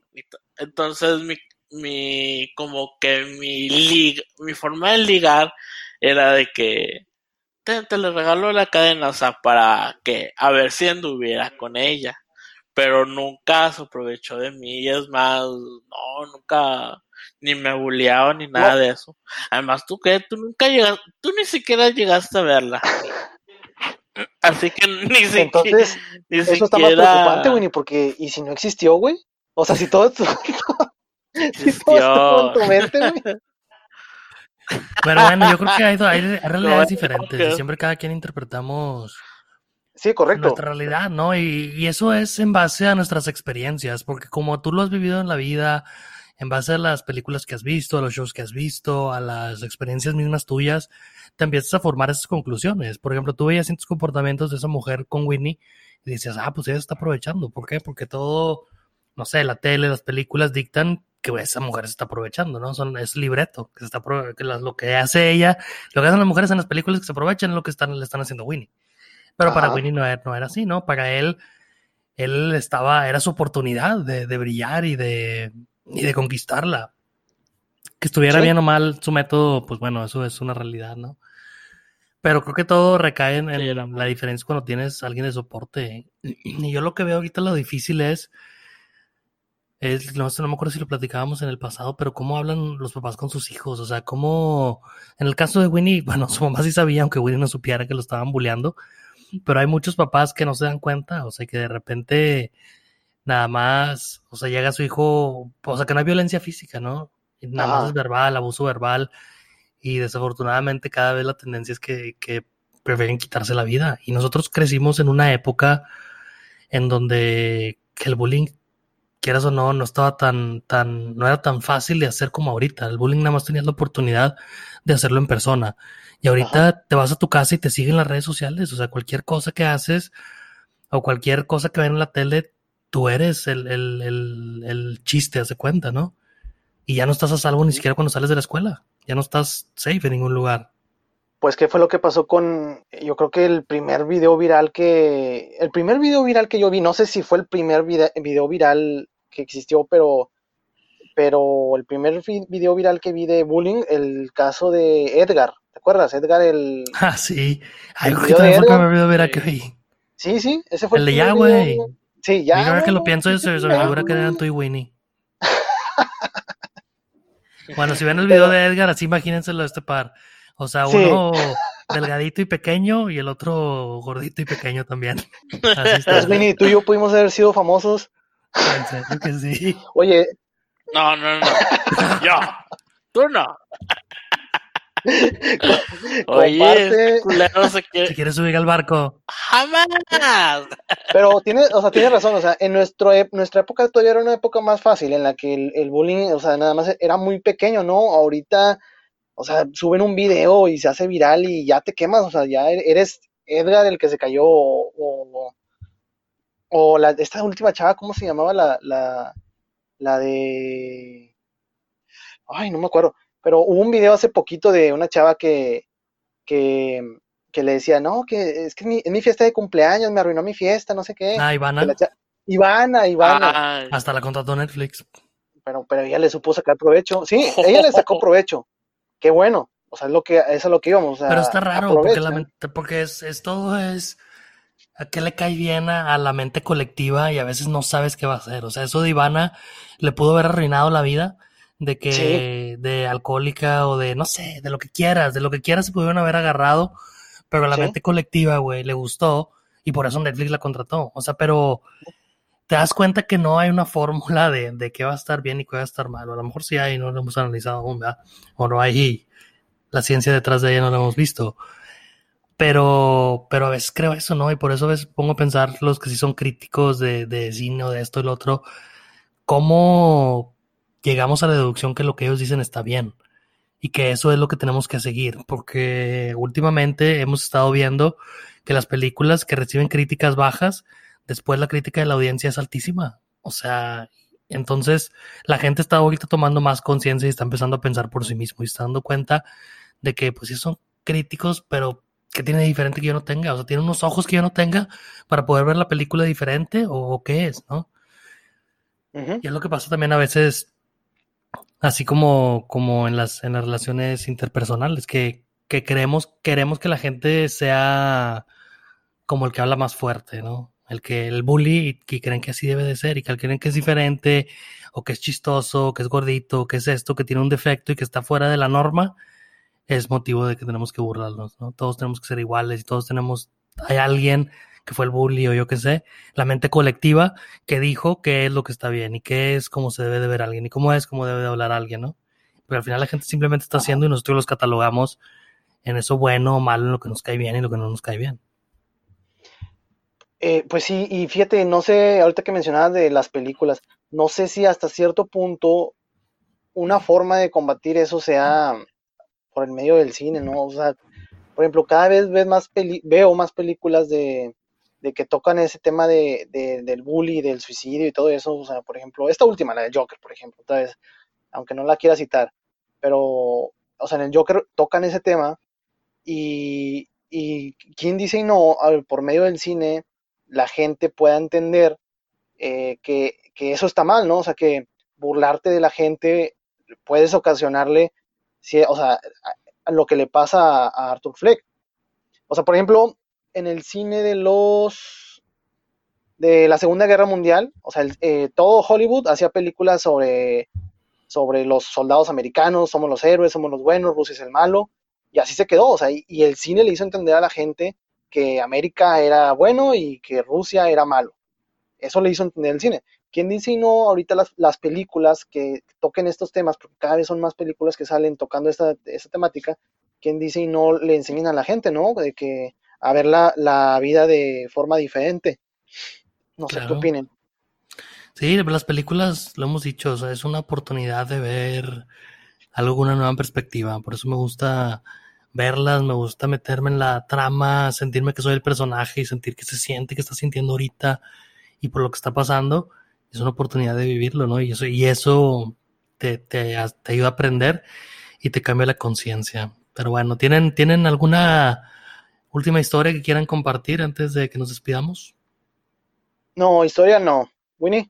entonces mi, mi, como que mi lig, mi forma de ligar era de que te, te le regaló la cadena, o sea, para que, a ver si anduviera con ella, pero nunca se aprovechó de mí, es más, no, nunca, ni me bulleaba ni nada No. de eso. Además, tú que tú nunca llegaste, tú ni siquiera llegaste a verla. Así que ni siquiera. Entonces, ni eso está más preocupante, Winnie, porque ¿y si no existió, güey? O sea, si todo, si todo estuvo en tu mente, güey. Pero bueno, yo creo que hay, hay, hay realidades No, diferentes y siempre cada quien interpretamos Sí, correcto. nuestra realidad, ¿no? Y, y eso es en base a nuestras experiencias, porque como tú lo has vivido en la vida, en base a las películas que has visto, a los shows que has visto, a las experiencias mismas tuyas, te empiezas a formar esas conclusiones. Por ejemplo, tú veías ciertos comportamientos de esa mujer con Winnie y decías, ah, pues ella está aprovechando. ¿Por qué? Porque todo, no sé, la tele, las películas dictan que esa mujer se está aprovechando, ¿no? Son, es libreto, que, se está, que las- lo que hace ella, lo que hacen las mujeres en las películas que se aprovechan es lo que están, le están haciendo a Winnie. Pero para. Winnie no era, no era así, ¿no? Para él, él estaba, era su oportunidad de, de brillar y de, y de conquistarla. Que estuviera Sí. bien o mal su método, pues bueno, eso es una realidad, ¿no? Pero creo que todo recae en, Sí, la diferencia cuando tienes a alguien de soporte. Y yo lo que veo ahorita lo difícil es, es no, sé, no me acuerdo si lo platicábamos en el pasado, pero cómo hablan los papás con sus hijos. O sea, cómo, en el caso de Winnie, bueno, su mamá sí sabía, aunque Winnie no supiera que lo estaban bulleando, pero hay muchos papás que no se dan cuenta, o sea, que de repente nada más, o sea, llega su hijo, o sea, que no hay violencia física, ¿no? Nada más Ajá. es verbal, abuso verbal, y desafortunadamente cada vez la tendencia es que, que prefieren quitarse la vida. Y nosotros crecimos en una época en donde que el bullying, quieras o no, no estaba tan, tan, no era tan fácil de hacer como ahorita. El bullying nada más tenías la oportunidad de hacerlo en persona. Y ahorita te vas a tu casa y te siguen las redes sociales. O sea, cualquier cosa que haces o cualquier cosa que ven en la tele, tú eres el, el, el, el chiste, hace cuenta, ¿no? Y ya no estás a salvo ni siquiera cuando sales de la escuela. Ya no estás safe en ningún lugar. Pues, ¿qué fue lo que pasó con, yo creo que el primer video viral que, el primer video viral que yo vi, no sé si fue el primer vide- video viral que existió, pero, pero el primer vi- video viral que vi de bullying, el caso de Edgar, ¿te acuerdas? Edgar, el, Ah, sí. Ay, El que video de fue el primer video vi. sí, sí, ese fue El de primer ya, güey. Sí, ya. Mira, ahora que lo pienso, se, se me figura que eran tú y Winnie. Bueno, si ven el video de Edgar, así imagínenselo de este par. O sea, Sí. uno delgadito y pequeño y el otro gordito y pequeño también. Así está. Pues, Winnie, tú y yo pudimos haber sido famosos. En serio que sí. Oye, No, no, no. Yo. Tú no. Oye, Comparte. este culero se quiere. Si quieres subir al barco. ¡Jamás! Pero tiene, o sea, tiene razón, o sea, en nuestro, nuestra época todavía era una época más fácil en la que el, el bullying, o sea, nada más era muy pequeño, ¿no? Ahorita, o sea, suben un video y se hace viral y ya te quemas, o sea, ya e- eres Edgar el que se cayó o, o, o la, esta última chava, ¿cómo se llamaba? La, la, la de... Ay, no me acuerdo, pero hubo un video hace poquito de una chava que, que, que le decía, no, que es que es mi, es mi fiesta de cumpleaños, me arruinó mi fiesta, no sé qué. Ah, Ivana. Ivana, Ivana, Hasta la contrató Netflix. pero, pero ella le supo sacar provecho. Sí, ella le sacó provecho. Qué bueno. O sea, es lo que, eso es lo que íbamos. sea, Pero está raro, porque, la porque es, es todo es a qué le cae bien a, a la mente colectiva y a veces no sabes qué va a hacer. O sea, eso de Ivana le pudo haber arruinado la vida de que Sí. de alcohólica o de no sé, de lo que quieras, de lo que quieras se pudieron haber agarrado, pero a la Sí. mente colectiva, güey, le gustó y por eso Netflix la contrató. O sea, pero te das cuenta que no hay una fórmula de, de qué va a estar bien y qué va a estar mal. A lo mejor sí hay, no lo hemos analizado aún, ¿verdad? O no hay la ciencia detrás de ella, no la hemos visto. Pero, pero a veces creo eso, ¿no? Y por eso a veces pongo a pensar los que sí son críticos de, de cine o de esto y lo otro, cómo llegamos a la deducción que lo que ellos dicen está bien y que eso es lo que tenemos que seguir, porque últimamente hemos estado viendo que las películas que reciben críticas bajas, después la crítica de la audiencia es altísima. O sea, entonces la gente está ahorita tomando más conciencia y está empezando a pensar por sí mismo y está dando cuenta de que pues sí son críticos, pero ¿qué tiene de diferente que yo no tenga? O sea, tiene unos ojos que yo no tenga para poder ver la película diferente o, qué es, ¿no? Y es lo que pasa también a veces, así como, como en las, en las relaciones interpersonales, que, que queremos, queremos que la gente sea como el que habla más fuerte, ¿no? El que el bully y creen que así debe de ser y que creen que es diferente o que es chistoso, que es gordito, que es esto, que tiene un defecto y que está fuera de la norma, es motivo de que tenemos que burlarnos, ¿no? Todos tenemos que ser iguales y todos tenemos, hay alguien que fue el bully o yo qué sé, la mente colectiva que dijo qué es lo que está bien y qué es cómo se debe de ver a alguien y cómo es cómo debe de hablar a alguien, ¿no? Pero al final la gente simplemente está haciendo y nosotros los catalogamos en eso bueno o malo, en lo que nos cae bien y lo que no nos cae bien. Eh, pues sí, y fíjate, no sé, ahorita que mencionabas de las películas, no sé si hasta cierto punto una forma de combatir eso sea por el medio del cine, ¿no? O sea, por ejemplo, cada vez ves más peli- veo más películas de, de que tocan ese tema de, de- del bully, del suicidio y todo eso. O sea, por ejemplo, esta última, la de Joker, por ejemplo, vez, aunque no la quiera citar, pero, o sea, en el Joker tocan ese tema y, y quién dice y no, por medio del cine, la gente pueda entender eh, que, que eso está mal, ¿no? O sea, que burlarte de la gente puedes ocasionarle, si- o sea, lo que le pasa a Arthur Fleck. O sea, por ejemplo, en el cine de los de la Segunda Guerra Mundial, o sea, eh, todo Hollywood hacía películas sobre, sobre los soldados americanos, somos los héroes, somos los buenos, Rusia es el malo, y así se quedó, o sea, y, y el cine le hizo entender a la gente que América era bueno y que Rusia era malo. Eso le hizo entender el cine. ¿Quién dice y no ahorita las, las películas que toquen estos temas, porque cada vez son más películas que salen tocando esta, esta temática, quién dice y no le enseñan a la gente, ¿no? De que a ver la, la vida de forma diferente. No sé qué opinen. Sí, las películas, lo hemos dicho, o sea, es una oportunidad de ver algo con una nueva perspectiva. Por eso me gusta verlas, me gusta meterme en la trama, sentirme que soy el personaje y sentir que se siente, que está sintiendo ahorita y por lo que está pasando. Es una oportunidad de vivirlo, ¿no? Y eso, y eso te, te, te ayuda a aprender y te cambia la conciencia. Pero bueno, ¿tienen, ¿tienen alguna última historia que quieran compartir antes de que nos despidamos? No, historia no. Winnie,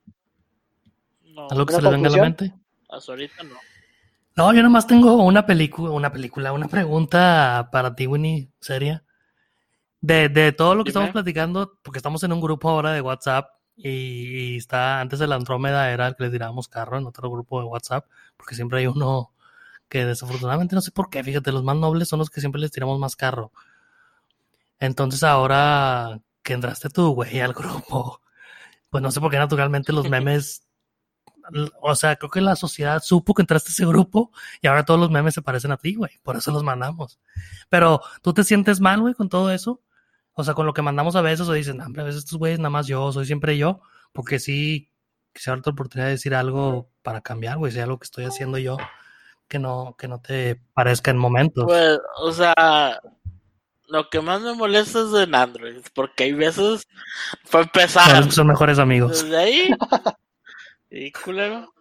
No, ¿Algo que ¿Una se les venga a la mente? hasta ahorita no. No, yo nomás tengo una película, una película, una pregunta para ti, Winnie, seria. De, de todo lo que Dime. estamos platicando, porque estamos en un grupo ahora de WhatsApp y, y está, antes de la Andrómeda era el que le tirábamos carro en otro grupo de WhatsApp, porque siempre hay uno que desafortunadamente no sé por qué, fíjate, los más nobles son los que siempre les tiramos más carro. Entonces ahora que entraste tú, güey, al grupo, pues no sé por qué naturalmente los memes o sea, creo que la sociedad supo que entraste a ese grupo y ahora todos los memes se parecen a ti, güey. Por eso los mandamos. Pero, ¿tú te sientes mal, güey, con todo eso? O sea, con lo que mandamos a veces o dicen, a veces estos güeyes nada más yo, soy siempre yo, porque sí, quisiera otra oportunidad de decir algo para cambiar, güey, si algo que estoy haciendo yo que no, que no te parezca en momentos. Pues, o sea, lo que más me molesta es en Android, porque hay veces fue empezar. son mejores amigos. Desde ahí. y culero.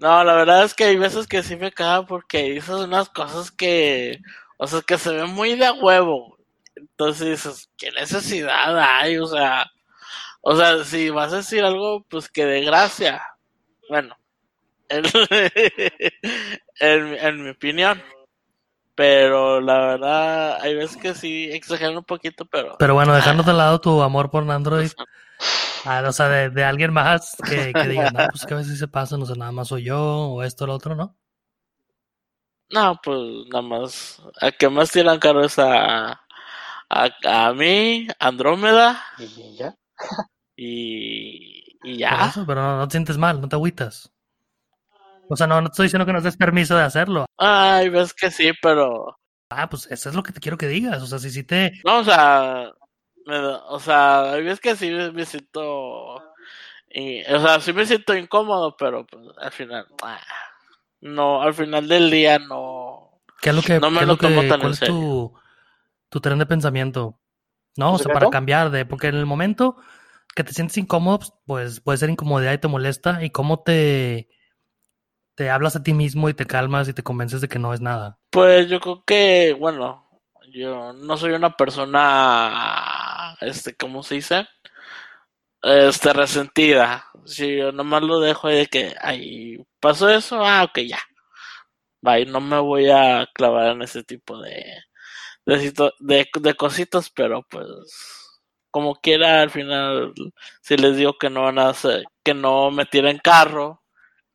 No, la verdad es que hay veces que sí me caga porque dices unas cosas que, o sea, que se ven muy de huevo. Entonces dices, ¿qué necesidad hay? O sea, o sea, si vas a decir algo, pues que de gracia. Bueno, en, en, mi opinión. Pero la verdad, hay veces que sí exageran un poquito, pero. Pero bueno, dejando de lado tu amor por Android. Ah, o sea, de, alguien más que, que diga, no, pues que a veces se pasa, no sé, nada más soy yo, o esto o lo otro, ¿no? No, pues nada más. A que más tiran caro es a, a, mí, Andrómeda. Y ya. y, y ya. pero no, no, te sientes mal, no te agüitas. O sea, no, no estoy diciendo que nos des permiso de hacerlo. Ay, ves que sí, pero. Ah, pues eso es lo que te quiero que digas. O sea, si sí te. No, o sea. o sea, ves que sí me siento. Y, o sea, sí me siento incómodo, pero pues al final. Ah, no, al final del día no. ¿Qué es lo que, no me lo, tomo tan en serio. tu, tu tren de pensamiento? No, o sea, para cambiar de. Porque en el momento que te sientes incómodo, pues puede ser incomodidad y te molesta. ¿Y cómo te te hablas a ti mismo y te calmas y te convences de que no es nada? Pues yo creo que, bueno, yo no soy una persona, este, ¿cómo se dice? Este, resentida. Si yo nomás lo dejo de que, ahí pasó eso, ah, ok, ya. Bye, no me voy a clavar en ese tipo de, de, de, cositas, pero pues como quiera al final si les digo que no van a hacer, que no me tiren carro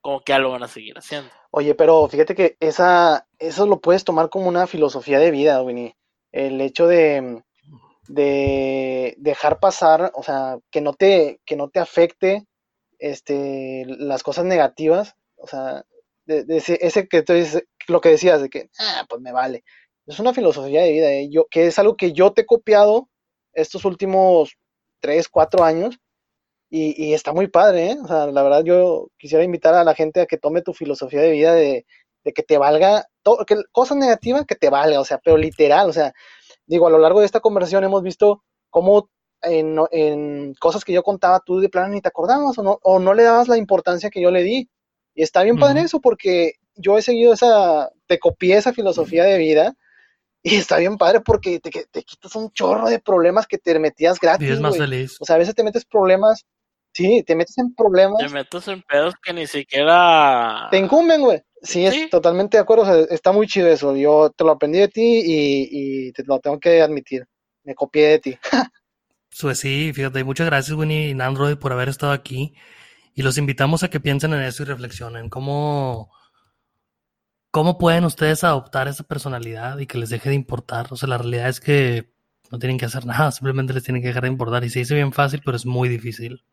como que ya lo van a seguir haciendo. Oye, pero fíjate que esa, eso lo puedes tomar como una filosofía de vida, Winnie. El hecho de, de dejar pasar, o sea, que no te, que no te afecte este, las cosas negativas, o sea, de, ese, que tú dices, lo que decías, de que, ah, pues me vale. Es una filosofía de vida, ¿eh? yo, que es algo que yo te he copiado estos últimos tres, cuatro años, y, está muy padre, ¿eh? O sea, la verdad yo quisiera invitar a la gente a que tome tu filosofía de vida de, que te valga, todo, que cosas negativas que te valga, o sea, pero literal, o sea, digo, a lo largo de esta conversación hemos visto cómo en, cosas que yo contaba tú de plano ni te acordabas o no, o no le dabas la importancia que yo le di. Y está bien padre eso porque yo he seguido esa, te copié esa filosofía de vida y está bien padre porque te, te quitas un chorro de problemas que te metías gratis. Y es más feliz. O sea, a veces te metes problemas Sí, te metes en problemas. Te metes en pedos que ni siquiera. Te incumben, güey. Sí, es totalmente de acuerdo. está muy chido eso. Yo te lo aprendí de ti y, te lo tengo que admitir. Me copié de ti. pues sí, fíjate, muchas gracias, Winnie y Android, por haber estado aquí. Y los invitamos a que piensen en eso y reflexionen. ¿Cómo, cómo pueden ustedes adoptar esa personalidad y que les deje de importar? O sea, la realidad es que no tienen que hacer nada, simplemente les tienen que dejar de importar. Y se dice bien fácil, pero es muy difícil.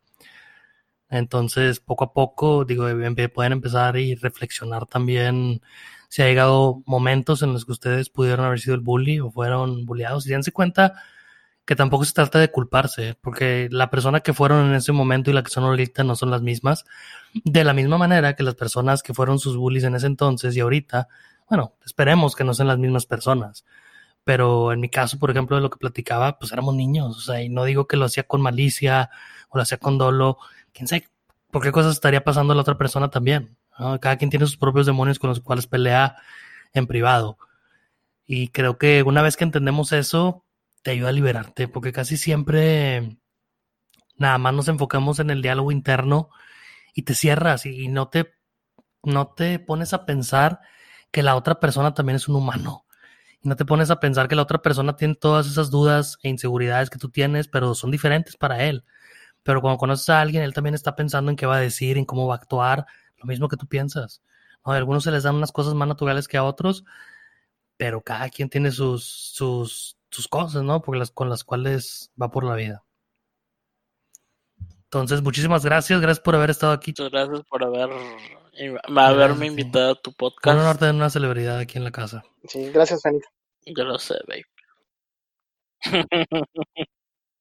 Entonces, poco a poco, digo, pueden empezar y reflexionar también si ha llegado momentos en los que ustedes pudieron haber sido el bully o fueron bulliados. Y dense cuenta que tampoco se trata de culparse, porque la persona que fueron en ese momento y la que son ahorita no son las mismas. De la misma manera que las personas que fueron sus bullies en ese entonces y ahorita, bueno, esperemos que no sean las mismas personas. Pero en mi caso, por ejemplo, de lo que platicaba, pues éramos niños, o sea, y no digo que lo hacía con malicia o lo hacía con dolo, quién sabe por qué cosas estaría pasando a la otra persona también. Cada quien tiene sus propios demonios con los cuales pelea en privado. Y creo que una vez que entendemos eso, te ayuda a liberarte, porque casi siempre nada más nos enfocamos en el diálogo interno y te cierras y no te, no te pones a pensar que la otra persona también es un humano. Y no te pones a pensar que la otra persona tiene todas esas dudas e inseguridades que tú tienes, pero son diferentes para él. Pero cuando conoces a alguien, él también está pensando en qué va a decir, en cómo va a actuar, lo mismo que tú piensas. A algunos se les dan unas cosas más naturales que a otros, pero cada quien tiene sus, sus, sus cosas, ¿no? Porque las, con las cuales va por la vida. Entonces, muchísimas gracias, gracias por haber estado aquí. Muchas gracias por haber, haberme sí. invitado a tu Un podcast. honor tener una celebridad aquí en la casa. Sí, gracias, Fénix. Yo lo sé, babe.